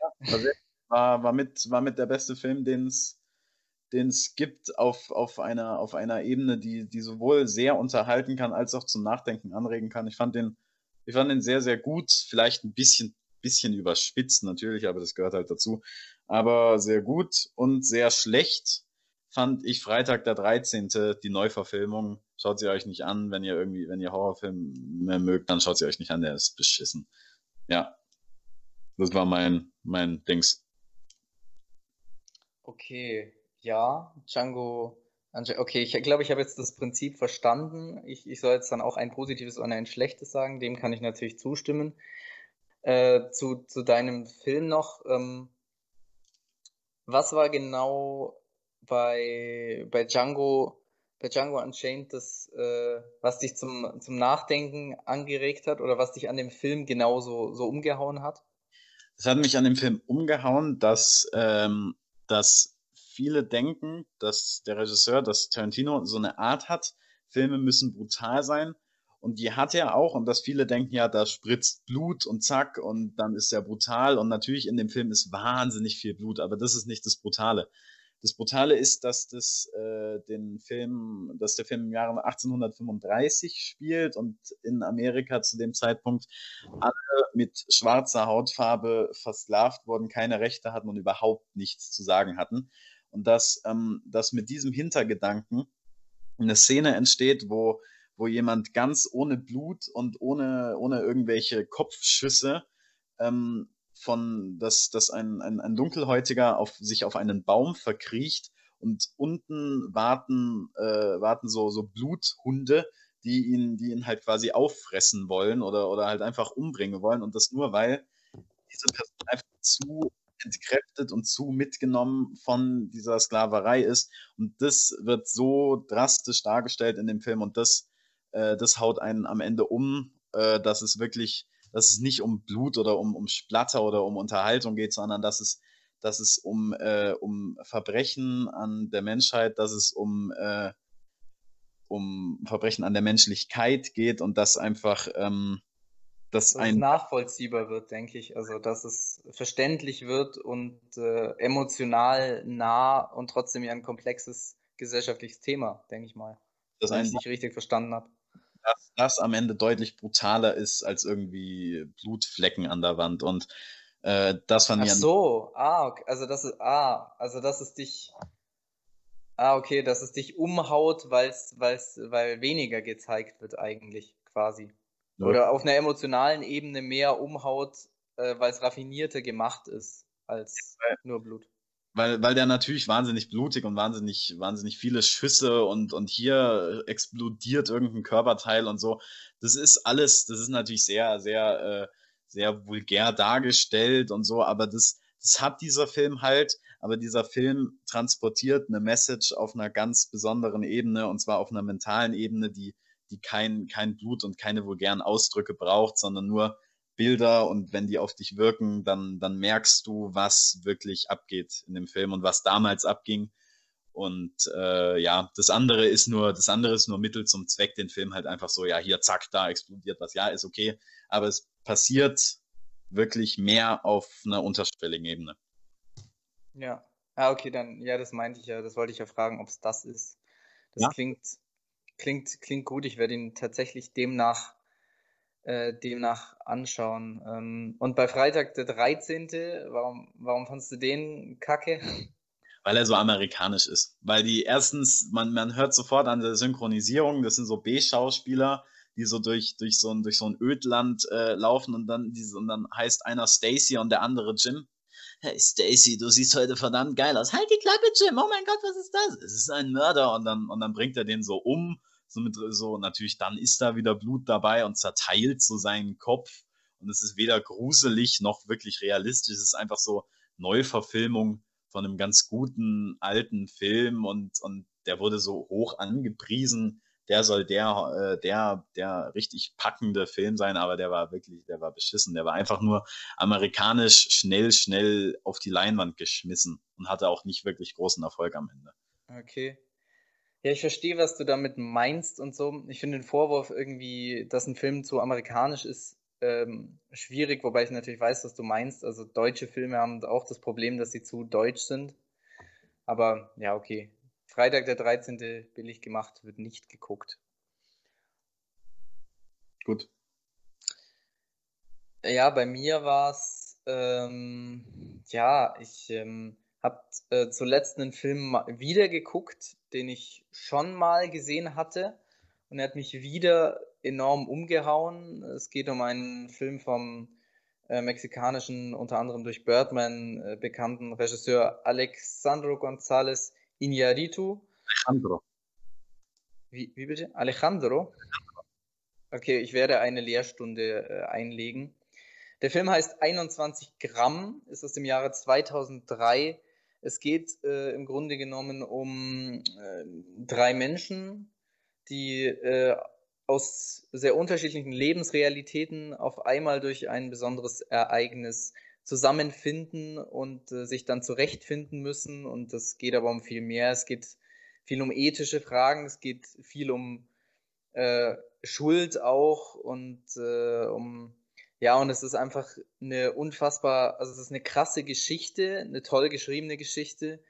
Speaker 1: Ja, war sehr war, war, mit, war mit der beste Film, den es den es gibt auf, auf, einer, auf einer Ebene, die, die sowohl sehr unterhalten kann, als auch zum Nachdenken anregen kann. Ich fand den, ich fand den sehr, sehr gut, vielleicht ein bisschen, bisschen überspitzt natürlich, aber das gehört halt dazu. Aber sehr gut und sehr schlecht fand ich Freitag der 13. die Neuverfilmung. Schaut sie euch nicht an, wenn ihr irgendwie, wenn ihr Horrorfilme mögt, dann schaut sie euch nicht an, der ist beschissen. Ja. Das war mein, mein Dings.
Speaker 2: Okay, ja, Django. Okay, ich glaube, ich habe jetzt das Prinzip verstanden. Ich, ich soll jetzt dann auch ein positives oder ein schlechtes sagen. Dem kann ich natürlich zustimmen. Äh, zu, zu deinem Film noch. Ähm, was war genau bei, bei Django, bei Django Unchained das, äh, was dich zum, zum Nachdenken angeregt hat oder was dich an dem Film genauso so umgehauen hat?
Speaker 1: Es hat mich an dem Film umgehauen, dass ähm, dass viele denken, dass der Regisseur, dass Tarantino so eine Art hat, Filme müssen brutal sein. Und die hat er auch, und dass viele denken, ja, da spritzt Blut und zack, und dann ist er brutal. Und natürlich in dem Film ist wahnsinnig viel Blut, aber das ist nicht das Brutale. Das Brutale ist, dass das äh, den Film, dass der Film im Jahre 1835 spielt und in Amerika zu dem Zeitpunkt alle mit schwarzer Hautfarbe versklavt wurden, keine Rechte hatten und überhaupt nichts zu sagen hatten. Und dass, ähm, dass mit diesem Hintergedanken eine Szene entsteht, wo, wo jemand ganz ohne Blut und ohne, ohne irgendwelche Kopfschüsse ähm, von, dass, dass ein, ein, ein Dunkelhäutiger auf, sich auf einen Baum verkriecht und unten warten, äh, warten so, so Bluthunde, die ihn, die ihn halt quasi auffressen wollen oder, oder halt einfach umbringen wollen und das nur, weil diese Person einfach zu entkräftet und zu mitgenommen von dieser Sklaverei ist. Und das wird so drastisch dargestellt in dem Film und das, äh, das haut einen am Ende um, äh, dass es wirklich, dass es nicht um Blut oder um, um Splatter oder um Unterhaltung geht, sondern dass es, dass es um, äh, um Verbrechen an der Menschheit, dass es um, äh, um Verbrechen an der Menschlichkeit geht und dass einfach ähm,
Speaker 2: dass, dass ein nachvollziehbar wird, denke ich. Also, dass es verständlich wird und äh, emotional nah und trotzdem ja ein komplexes gesellschaftliches Thema, denke ich mal. Das wenn ich nicht richtig verstanden habe.
Speaker 1: Dass das am Ende deutlich brutaler ist als irgendwie Blutflecken an der Wand und äh, das fand
Speaker 2: ich. Ach so, ah, okay. also das ist, ah, also dass es dich, ah, okay, dass es dich umhaut, weil's, weil's, weil weniger gezeigt wird eigentlich, quasi. Ja. Oder auf einer emotionalen Ebene mehr umhaut, äh, weil es raffinierter gemacht ist als ja, nur Blut.
Speaker 1: Weil, weil der natürlich wahnsinnig blutig und wahnsinnig, wahnsinnig viele Schüsse und, und hier explodiert irgendein Körperteil und so. Das ist alles, das ist natürlich sehr, sehr, äh, sehr vulgär dargestellt und so, aber das, das hat dieser Film halt, aber dieser Film transportiert eine Message auf einer ganz besonderen Ebene und zwar auf einer mentalen Ebene, die, die kein, kein Blut und keine vulgären Ausdrücke braucht, sondern nur Bilder und wenn die auf dich wirken, dann, dann merkst du, was wirklich abgeht in dem Film und was damals abging. Und äh, ja, das andere ist nur, das andere ist nur Mittel zum Zweck, den Film halt einfach so, ja, hier, zack, da explodiert was, ja, ist okay. Aber es passiert wirklich mehr auf einer unterschwelligen Ebene.
Speaker 2: Ja. Ah, okay, dann, ja, das meinte ich ja, das wollte ich ja fragen, ob es das ist. Das ja? klingt, Klingt, klingt gut. Ich werde ihn tatsächlich demnach, äh, demnach anschauen. Ähm, und bei Freitag der 13. Warum, warum fandest du den kacke?
Speaker 1: Weil er so amerikanisch ist. Weil die erstens, man, man hört sofort an der Synchronisierung, das sind so B-Schauspieler, die so durch, durch, so ein, durch so ein Ödland äh, laufen und dann, diese, und dann heißt einer Stacy und der andere Jim. Hey Stacy, du siehst heute verdammt geil aus. Halt die Klappe, Jim. Oh mein Gott, was ist das? Es ist ein Mörder. Und dann, und dann bringt er den so um so mit so, natürlich dann ist da wieder Blut dabei und zerteilt so seinen Kopf. Und es ist weder gruselig noch wirklich realistisch. Es ist einfach so Neuverfilmung von einem ganz guten alten Film und, und der wurde so hoch angepriesen. Der soll der, äh, der, der richtig packende Film sein, aber der war wirklich, der war beschissen. Der war einfach nur amerikanisch schnell, schnell auf die Leinwand geschmissen und hatte auch nicht wirklich großen Erfolg am Ende.
Speaker 2: Okay. Ja, ich verstehe, was du damit meinst und so. Ich finde den Vorwurf irgendwie, dass ein Film zu amerikanisch ist, ähm, schwierig, wobei ich natürlich weiß, was du meinst. Also deutsche Filme haben auch das Problem, dass sie zu deutsch sind. Aber ja, okay. Freitag der 13. billig gemacht, wird nicht geguckt.
Speaker 1: Gut.
Speaker 2: Ja, bei mir war es, ähm, ja, ich ähm, habe äh, zuletzt einen Film wieder geguckt, den ich schon mal gesehen hatte. Und er hat mich wieder enorm umgehauen. Es geht um einen Film vom äh, mexikanischen, unter anderem durch Birdman äh, bekannten Regisseur Alexandro González Iñárritu.
Speaker 1: Alejandro.
Speaker 2: Wie, wie bitte? Alejandro? Okay, ich werde eine Lehrstunde äh, einlegen. Der Film heißt 21 Gramm, ist aus dem Jahre 2003 es geht äh, im Grunde genommen um äh, drei Menschen, die äh, aus sehr unterschiedlichen Lebensrealitäten auf einmal durch ein besonderes Ereignis zusammenfinden und äh, sich dann zurechtfinden müssen. Und es geht aber um viel mehr. Es geht viel um ethische Fragen, es geht viel um äh, Schuld auch und äh, um ja, und es ist einfach eine unfassbar, also es ist eine krasse Geschichte, eine toll geschriebene Geschichte,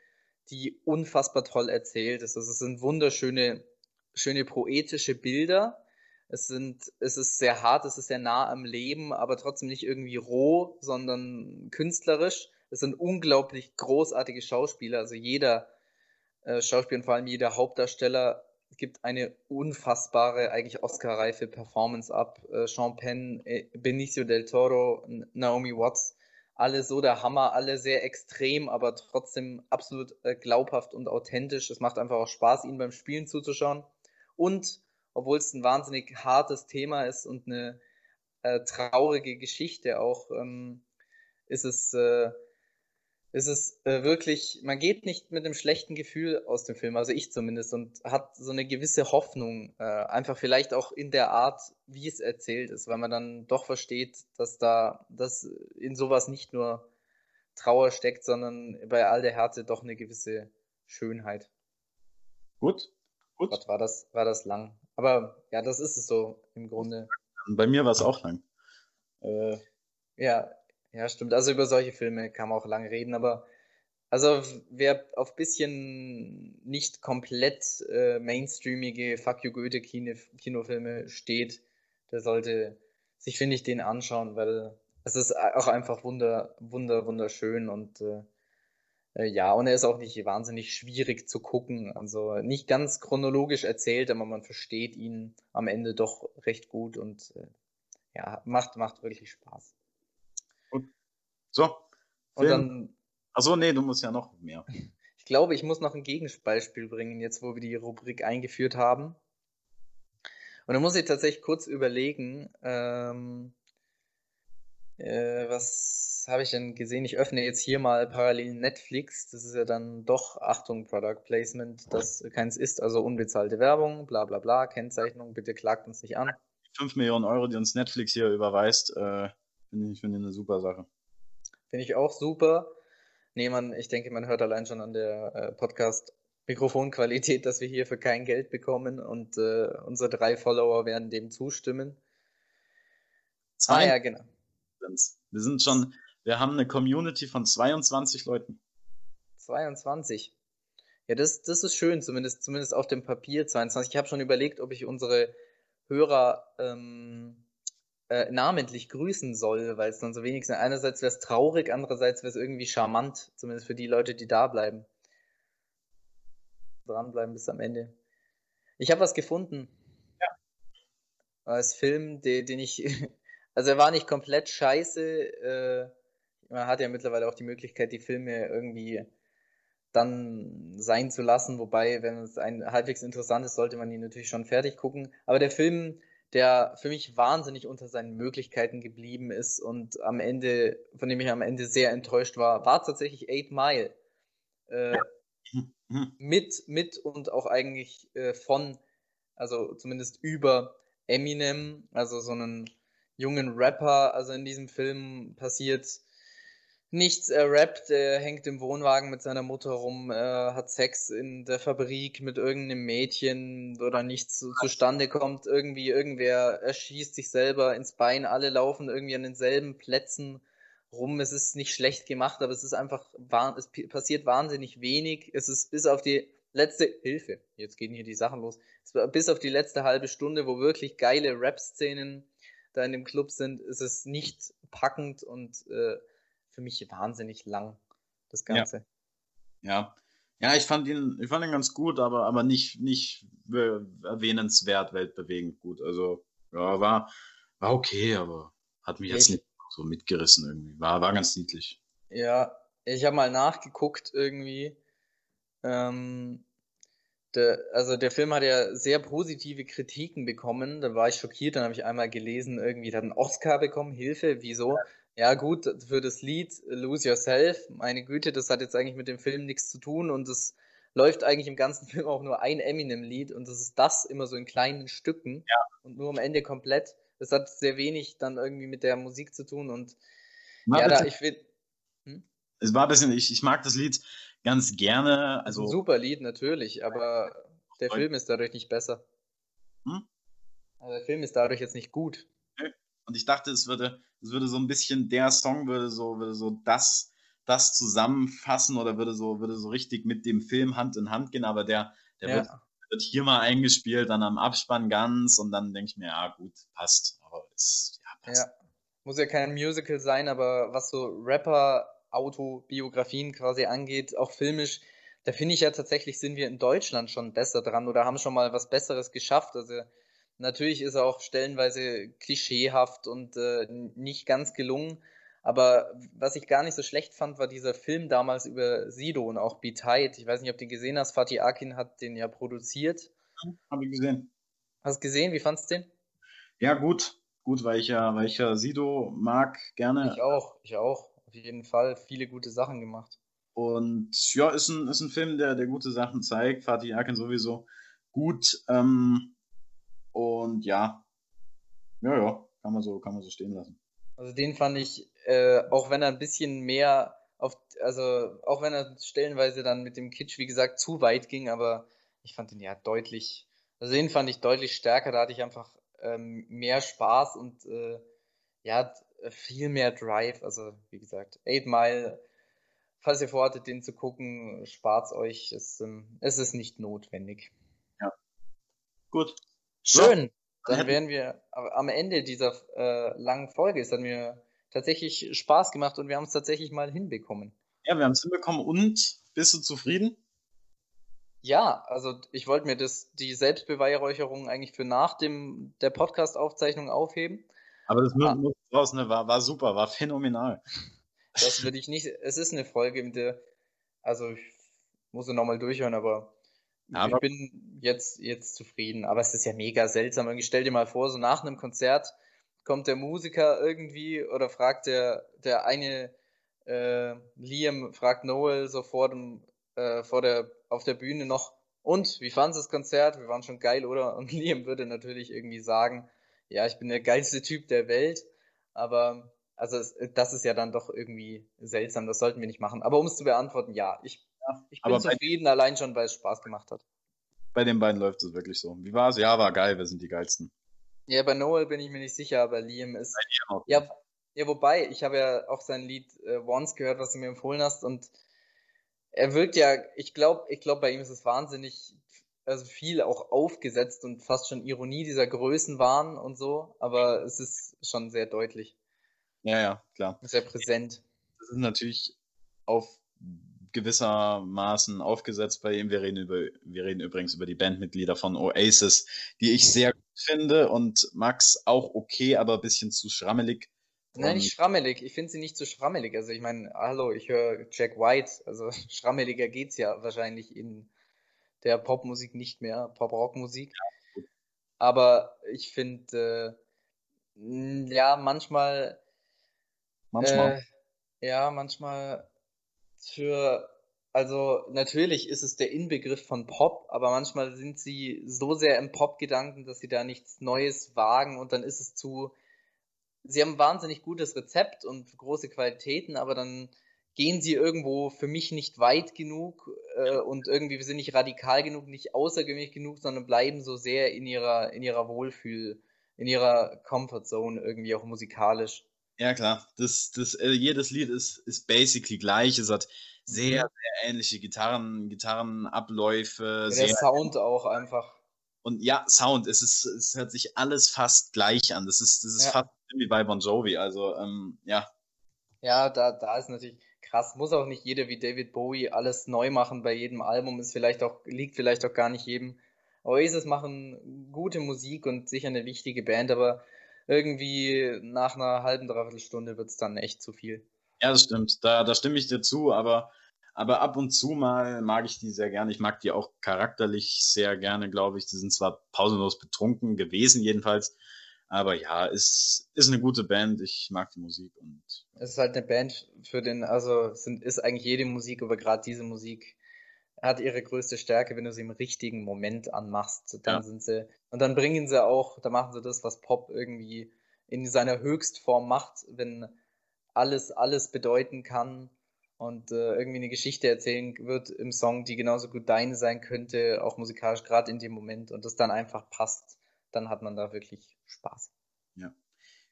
Speaker 2: die unfassbar toll erzählt ist. Also es sind wunderschöne, schöne poetische Bilder. Es sind, es ist sehr hart, es ist sehr nah am Leben, aber trotzdem nicht irgendwie roh, sondern künstlerisch. Es sind unglaublich großartige Schauspieler. Also jeder äh, Schauspieler und vor allem jeder Hauptdarsteller gibt eine unfassbare, eigentlich Oscar-reife Performance ab. Äh, Sean Penn, äh, Benicio del Toro, Naomi Watts, alle so der Hammer, alle sehr extrem, aber trotzdem absolut äh, glaubhaft und authentisch. Es macht einfach auch Spaß, ihnen beim Spielen zuzuschauen. Und obwohl es ein wahnsinnig hartes Thema ist und eine äh, traurige Geschichte auch, ähm, ist es äh, ist es äh, wirklich, man geht nicht mit einem schlechten Gefühl aus dem Film, also ich zumindest, und hat so eine gewisse Hoffnung, äh, einfach vielleicht auch in der Art, wie es erzählt ist, weil man dann doch versteht, dass da, dass in sowas nicht nur Trauer steckt, sondern bei all der Härte doch eine gewisse Schönheit.
Speaker 1: Gut,
Speaker 2: gut. Gott, war das, war das lang. Aber ja, das ist es so im Grunde.
Speaker 1: Bei mir war es auch lang.
Speaker 2: Äh, ja, ja, stimmt. Also über solche Filme kann man auch lange reden, aber also wer auf bisschen nicht komplett äh, mainstreamige Fuck You Goethe -Kino Kinofilme steht, der sollte sich, finde ich, den anschauen, weil es ist auch einfach wunder, wunder, wunderschön und äh, äh, ja, und er ist auch nicht wahnsinnig schwierig zu gucken. Also nicht ganz chronologisch erzählt, aber man versteht ihn am Ende doch recht gut und äh, ja, macht, macht wirklich Spaß.
Speaker 1: So.
Speaker 2: Und dann.
Speaker 1: Achso, nee, du musst ja noch mehr.
Speaker 2: Ich glaube, ich muss noch ein Gegenbeispiel bringen, jetzt wo wir die Rubrik eingeführt haben. Und dann muss ich tatsächlich kurz überlegen, ähm, äh, was habe ich denn gesehen? Ich öffne jetzt hier mal parallel Netflix. Das ist ja dann doch, Achtung, Product Placement, das keins ist, also unbezahlte Werbung, bla bla bla, Kennzeichnung, bitte klagt uns nicht an.
Speaker 1: 5 Millionen Euro, die uns Netflix hier überweist, äh, finde ich, find ich eine super Sache.
Speaker 2: Finde ich auch super. Nee, man, ich denke, man hört allein schon an der äh, Podcast-Mikrofonqualität, dass wir hier für kein Geld bekommen und äh, unsere drei Follower werden dem zustimmen.
Speaker 1: Zwei. Ah, ja, genau. Wir sind schon, wir haben eine Community von 22 Leuten.
Speaker 2: 22. Ja, das, das ist schön, zumindest, zumindest auf dem Papier 22. Ich habe schon überlegt, ob ich unsere Hörer ähm, äh, namentlich grüßen soll, weil es dann so wenig sind. Einerseits wäre es traurig, andererseits wäre es irgendwie charmant, zumindest für die Leute, die da bleiben. Dranbleiben bis am Ende. Ich habe was gefunden. Ja. Als Film, den, den ich. Also er war nicht komplett scheiße. Äh, man hat ja mittlerweile auch die Möglichkeit, die Filme irgendwie dann sein zu lassen. Wobei, wenn es ein halbwegs interessant ist, sollte man ihn natürlich schon fertig gucken. Aber der Film der für mich wahnsinnig unter seinen Möglichkeiten geblieben ist und am Ende, von dem ich am Ende sehr enttäuscht war, war tatsächlich Eight Mile. Äh, mhm. mit, mit und auch eigentlich äh, von, also zumindest über Eminem, also so einen jungen Rapper. Also in diesem Film passiert nichts. Er rappt, er hängt im Wohnwagen mit seiner Mutter rum, er hat Sex in der Fabrik mit irgendeinem Mädchen, dann nichts zu, zustande kommt. Irgendwie, irgendwer erschießt sich selber ins Bein, alle laufen irgendwie an denselben Plätzen rum. Es ist nicht schlecht gemacht, aber es ist einfach, es passiert wahnsinnig wenig. Es ist bis auf die letzte Hilfe, jetzt gehen hier die Sachen los, bis auf die letzte halbe Stunde, wo wirklich geile Rap-Szenen da in dem Club sind, ist es nicht packend und äh, für mich wahnsinnig lang, das Ganze.
Speaker 1: Ja. ja. Ja, ich fand ihn, ich fand ihn ganz gut, aber, aber nicht, nicht erwähnenswert, weltbewegend gut. Also, ja, war, war okay, aber hat mich jetzt nicht so mitgerissen irgendwie. War, war ganz niedlich.
Speaker 2: Ja, ich habe mal nachgeguckt irgendwie. Ähm, der, also der Film hat ja sehr positive Kritiken bekommen. Da war ich schockiert. Dann habe ich einmal gelesen, irgendwie der hat einen Oscar bekommen. Hilfe, wieso? Ja, gut, für das Lied Lose Yourself, meine Güte, das hat jetzt eigentlich mit dem Film nichts zu tun und es läuft eigentlich im ganzen Film auch nur ein Eminem-Lied und das ist das immer so in kleinen Stücken ja. und nur am Ende komplett. Das hat sehr wenig dann irgendwie mit der Musik zu tun und
Speaker 1: war ja, da, ich will. Hm? Es war ein bisschen, ich, ich mag das Lied ganz gerne. Also,
Speaker 2: super Lied, natürlich, aber der Film ist dadurch nicht besser. Hm? Also der Film ist dadurch jetzt nicht gut.
Speaker 1: Und ich dachte, es würde, es würde so ein bisschen, der Song würde so, würde so das, das zusammenfassen oder würde so, würde so richtig mit dem Film Hand in Hand gehen, aber der, der ja. wird, wird hier mal eingespielt, dann am Abspann ganz und dann denke ich mir, ja gut, passt. Aber es, ja,
Speaker 2: passt. Ja. Muss ja kein Musical sein, aber was so Rapper-Autobiografien quasi angeht, auch filmisch, da finde ich ja tatsächlich, sind wir in Deutschland schon besser dran oder haben schon mal was Besseres geschafft. Also Natürlich ist er auch stellenweise klischeehaft und äh, nicht ganz gelungen. Aber was ich gar nicht so schlecht fand, war dieser Film damals über Sido und auch Be Tight. Ich weiß nicht, ob du den gesehen hast. Fatih Akin hat den ja produziert.
Speaker 1: Habe ich gesehen.
Speaker 2: Hast du gesehen? Wie fandest du den?
Speaker 1: Ja, gut. Gut, weil ich ja, weil ich ja Sido mag, gerne.
Speaker 2: Ich auch, ich auch. Auf jeden Fall viele gute Sachen gemacht.
Speaker 1: Und ja, ist ein, ist ein Film, der, der gute Sachen zeigt. Fatih Akin sowieso gut. Ähm, und ja, ja, ja, kann man so, kann man so stehen lassen.
Speaker 2: Also den fand ich, äh, auch wenn er ein bisschen mehr auf, also auch wenn er stellenweise dann mit dem Kitsch, wie gesagt, zu weit ging, aber ich fand ihn ja deutlich, also den fand ich deutlich stärker, da hatte ich einfach ähm, mehr Spaß und äh, ja, viel mehr Drive. Also wie gesagt, Eight Mile, falls ihr vorhattet, den zu gucken, spart's euch, es, ähm, es ist nicht notwendig.
Speaker 1: Ja. Gut.
Speaker 2: Schön. Dann wären wir am Ende dieser äh, langen Folge. Es hat mir tatsächlich Spaß gemacht und wir haben es tatsächlich mal hinbekommen.
Speaker 1: Ja, wir haben es hinbekommen und bist du zufrieden?
Speaker 2: Ja, also ich wollte mir das, die Selbstbeweihräucherung eigentlich für nach dem, der Podcast-Aufzeichnung aufheben.
Speaker 1: Aber das ah. muss raus, ne? war, war super, war phänomenal.
Speaker 2: Das würde ich nicht, es ist eine Folge, mit der, also ich muss sie nochmal durchhören, aber, aber, ich bin jetzt, jetzt zufrieden. Aber es ist ja mega seltsam. Irgendwie stell dir mal vor, so nach einem Konzert kommt der Musiker irgendwie oder fragt der, der eine äh, Liam, fragt Noel so vor dem, äh, vor der, auf der Bühne noch, und wie fandest das Konzert? Wir waren schon geil, oder? Und Liam würde natürlich irgendwie sagen, ja, ich bin der geilste Typ der Welt, aber also es, das ist ja dann doch irgendwie seltsam, das sollten wir nicht machen. Aber um es zu beantworten, ja, ich, ja, ich bin zufrieden, allein schon, weil es Spaß gemacht hat.
Speaker 1: Bei den beiden läuft es wirklich so. Wie war es? Ja, war geil, wir sind die geilsten.
Speaker 2: Ja, bei Noel bin ich mir nicht sicher, aber Liam ist. Ja, ja, wobei, ich habe ja auch sein Lied äh, Once gehört, was du mir empfohlen hast, und er wirkt ja, ich glaube, ich glaube, bei ihm ist es wahnsinnig, also viel auch aufgesetzt und fast schon Ironie dieser Größenwahn und so, aber es ist schon sehr deutlich.
Speaker 1: Ja, ja, klar.
Speaker 2: Sehr präsent.
Speaker 1: Das ist natürlich auf gewissermaßen aufgesetzt bei ihm. Wir reden, über, wir reden übrigens über die Bandmitglieder von Oasis, die ich sehr gut finde und Max auch okay, aber ein bisschen zu schrammelig.
Speaker 2: Nein, nicht schrammelig. Ich finde sie nicht zu schrammelig. Also ich meine, hallo, ich höre Jack White. Also schrammeliger geht's ja wahrscheinlich in der Popmusik nicht mehr, Pop-Rock-Musik. Ja, Aber ich finde, äh, ja, manchmal.
Speaker 1: Manchmal.
Speaker 2: Äh, ja, manchmal für. Also natürlich ist es der Inbegriff von Pop, aber manchmal sind sie so sehr im Pop-Gedanken, dass sie da nichts Neues wagen und dann ist es zu sie haben ein wahnsinnig gutes Rezept und große Qualitäten, aber dann gehen sie irgendwo für mich nicht weit genug äh, und irgendwie wir sind nicht radikal genug, nicht außergewöhnlich genug, sondern bleiben so sehr in ihrer in ihrer Wohlfühl, in ihrer Comfort Zone irgendwie auch musikalisch.
Speaker 1: Ja klar, das, das äh, jedes Lied ist ist basically gleich. Es hat sehr mhm. sehr ähnliche Gitarren Gitarrenabläufe. Ja,
Speaker 2: der Sound auch einfach.
Speaker 1: Und ja, Sound, es ist es hört sich alles fast gleich an. Das ist das ist ja. fast wie bei Bon Jovi. Also, ähm, ja.
Speaker 2: Ja, da, da ist natürlich krass. Muss auch nicht jeder wie David Bowie alles neu machen bei jedem Album. Ist vielleicht auch, liegt vielleicht auch gar nicht jedem. Oasis machen gute Musik und sicher eine wichtige Band, aber irgendwie nach einer halben, dreiviertel Stunde wird es dann echt zu viel.
Speaker 1: Ja, das stimmt. Da, da stimme ich dir zu, aber, aber ab und zu mal mag ich die sehr gerne. Ich mag die auch charakterlich sehr gerne, glaube ich. Die sind zwar pausenlos betrunken gewesen, jedenfalls, aber ja, ist, ist eine gute Band. Ich mag die Musik und.
Speaker 2: Es ist halt eine Band für den, also sind, ist eigentlich jede Musik, aber gerade diese Musik hat ihre größte Stärke, wenn du sie im richtigen Moment anmachst. Dann ja. sind sie, und dann bringen sie auch, da machen sie das, was Pop irgendwie in seiner Höchstform macht, wenn alles, alles bedeuten kann und äh, irgendwie eine Geschichte erzählen wird im Song, die genauso gut deine sein könnte, auch musikalisch, gerade in dem Moment und das dann einfach passt dann hat man da wirklich Spaß.
Speaker 1: Ja.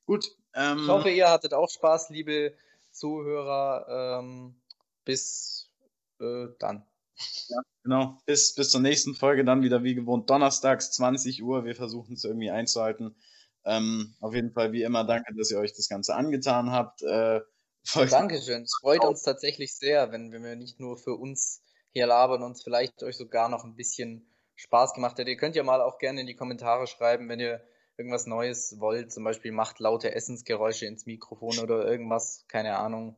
Speaker 1: Gut.
Speaker 2: Ähm, ich hoffe, ihr hattet auch Spaß, liebe Zuhörer. Ähm, bis äh, dann.
Speaker 1: Ja, genau. Bis, bis zur nächsten Folge dann wieder wie gewohnt donnerstags 20 Uhr. Wir versuchen es irgendwie einzuhalten. Ähm, auf jeden Fall wie immer danke, dass ihr euch das Ganze angetan habt. Äh,
Speaker 2: Dankeschön. Es freut uns tatsächlich sehr, wenn wir nicht nur für uns hier labern, uns vielleicht euch sogar noch ein bisschen Spaß gemacht hat. Ihr könnt ja mal auch gerne in die Kommentare schreiben, wenn ihr irgendwas Neues wollt. Zum Beispiel macht laute Essensgeräusche ins Mikrofon oder irgendwas, keine Ahnung.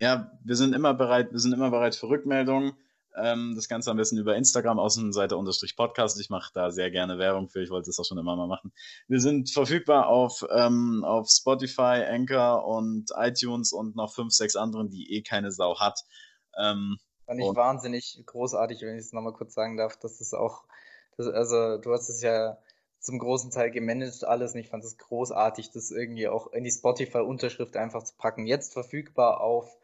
Speaker 1: Ja, wir sind immer bereit, wir sind immer bereit für Rückmeldungen. Ähm, das Ganze am besten über Instagram, Außenseite unterstrich Podcast. Ich mache da sehr gerne Werbung für. Ich wollte das auch schon immer mal machen. Wir sind verfügbar auf, ähm, auf Spotify, Anchor und iTunes und noch fünf, sechs anderen, die eh keine Sau hat. Ähm,
Speaker 2: Fand ich wahnsinnig großartig, wenn ich es nochmal kurz sagen darf. Das ist auch, das, also du hast es ja zum großen Teil gemanagt alles und ich fand es großartig, das irgendwie auch in die Spotify-Unterschrift einfach zu packen. Jetzt verfügbar auf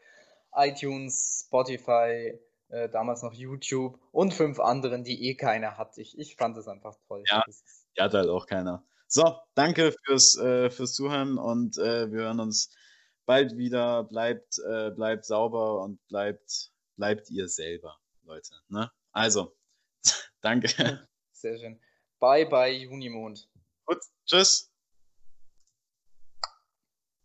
Speaker 2: iTunes, Spotify, äh, damals noch YouTube und fünf anderen, die eh keiner hat. Ich, ich fand es einfach toll.
Speaker 1: Ja, die hat halt auch keiner. So, danke fürs, äh, fürs Zuhören und äh, wir hören uns bald wieder. Bleibt, äh, bleibt sauber und bleibt bleibt ihr selber, Leute. Ne? Also, danke.
Speaker 2: Sehr schön. Bye, bye, Junimond.
Speaker 1: Gut, tschüss.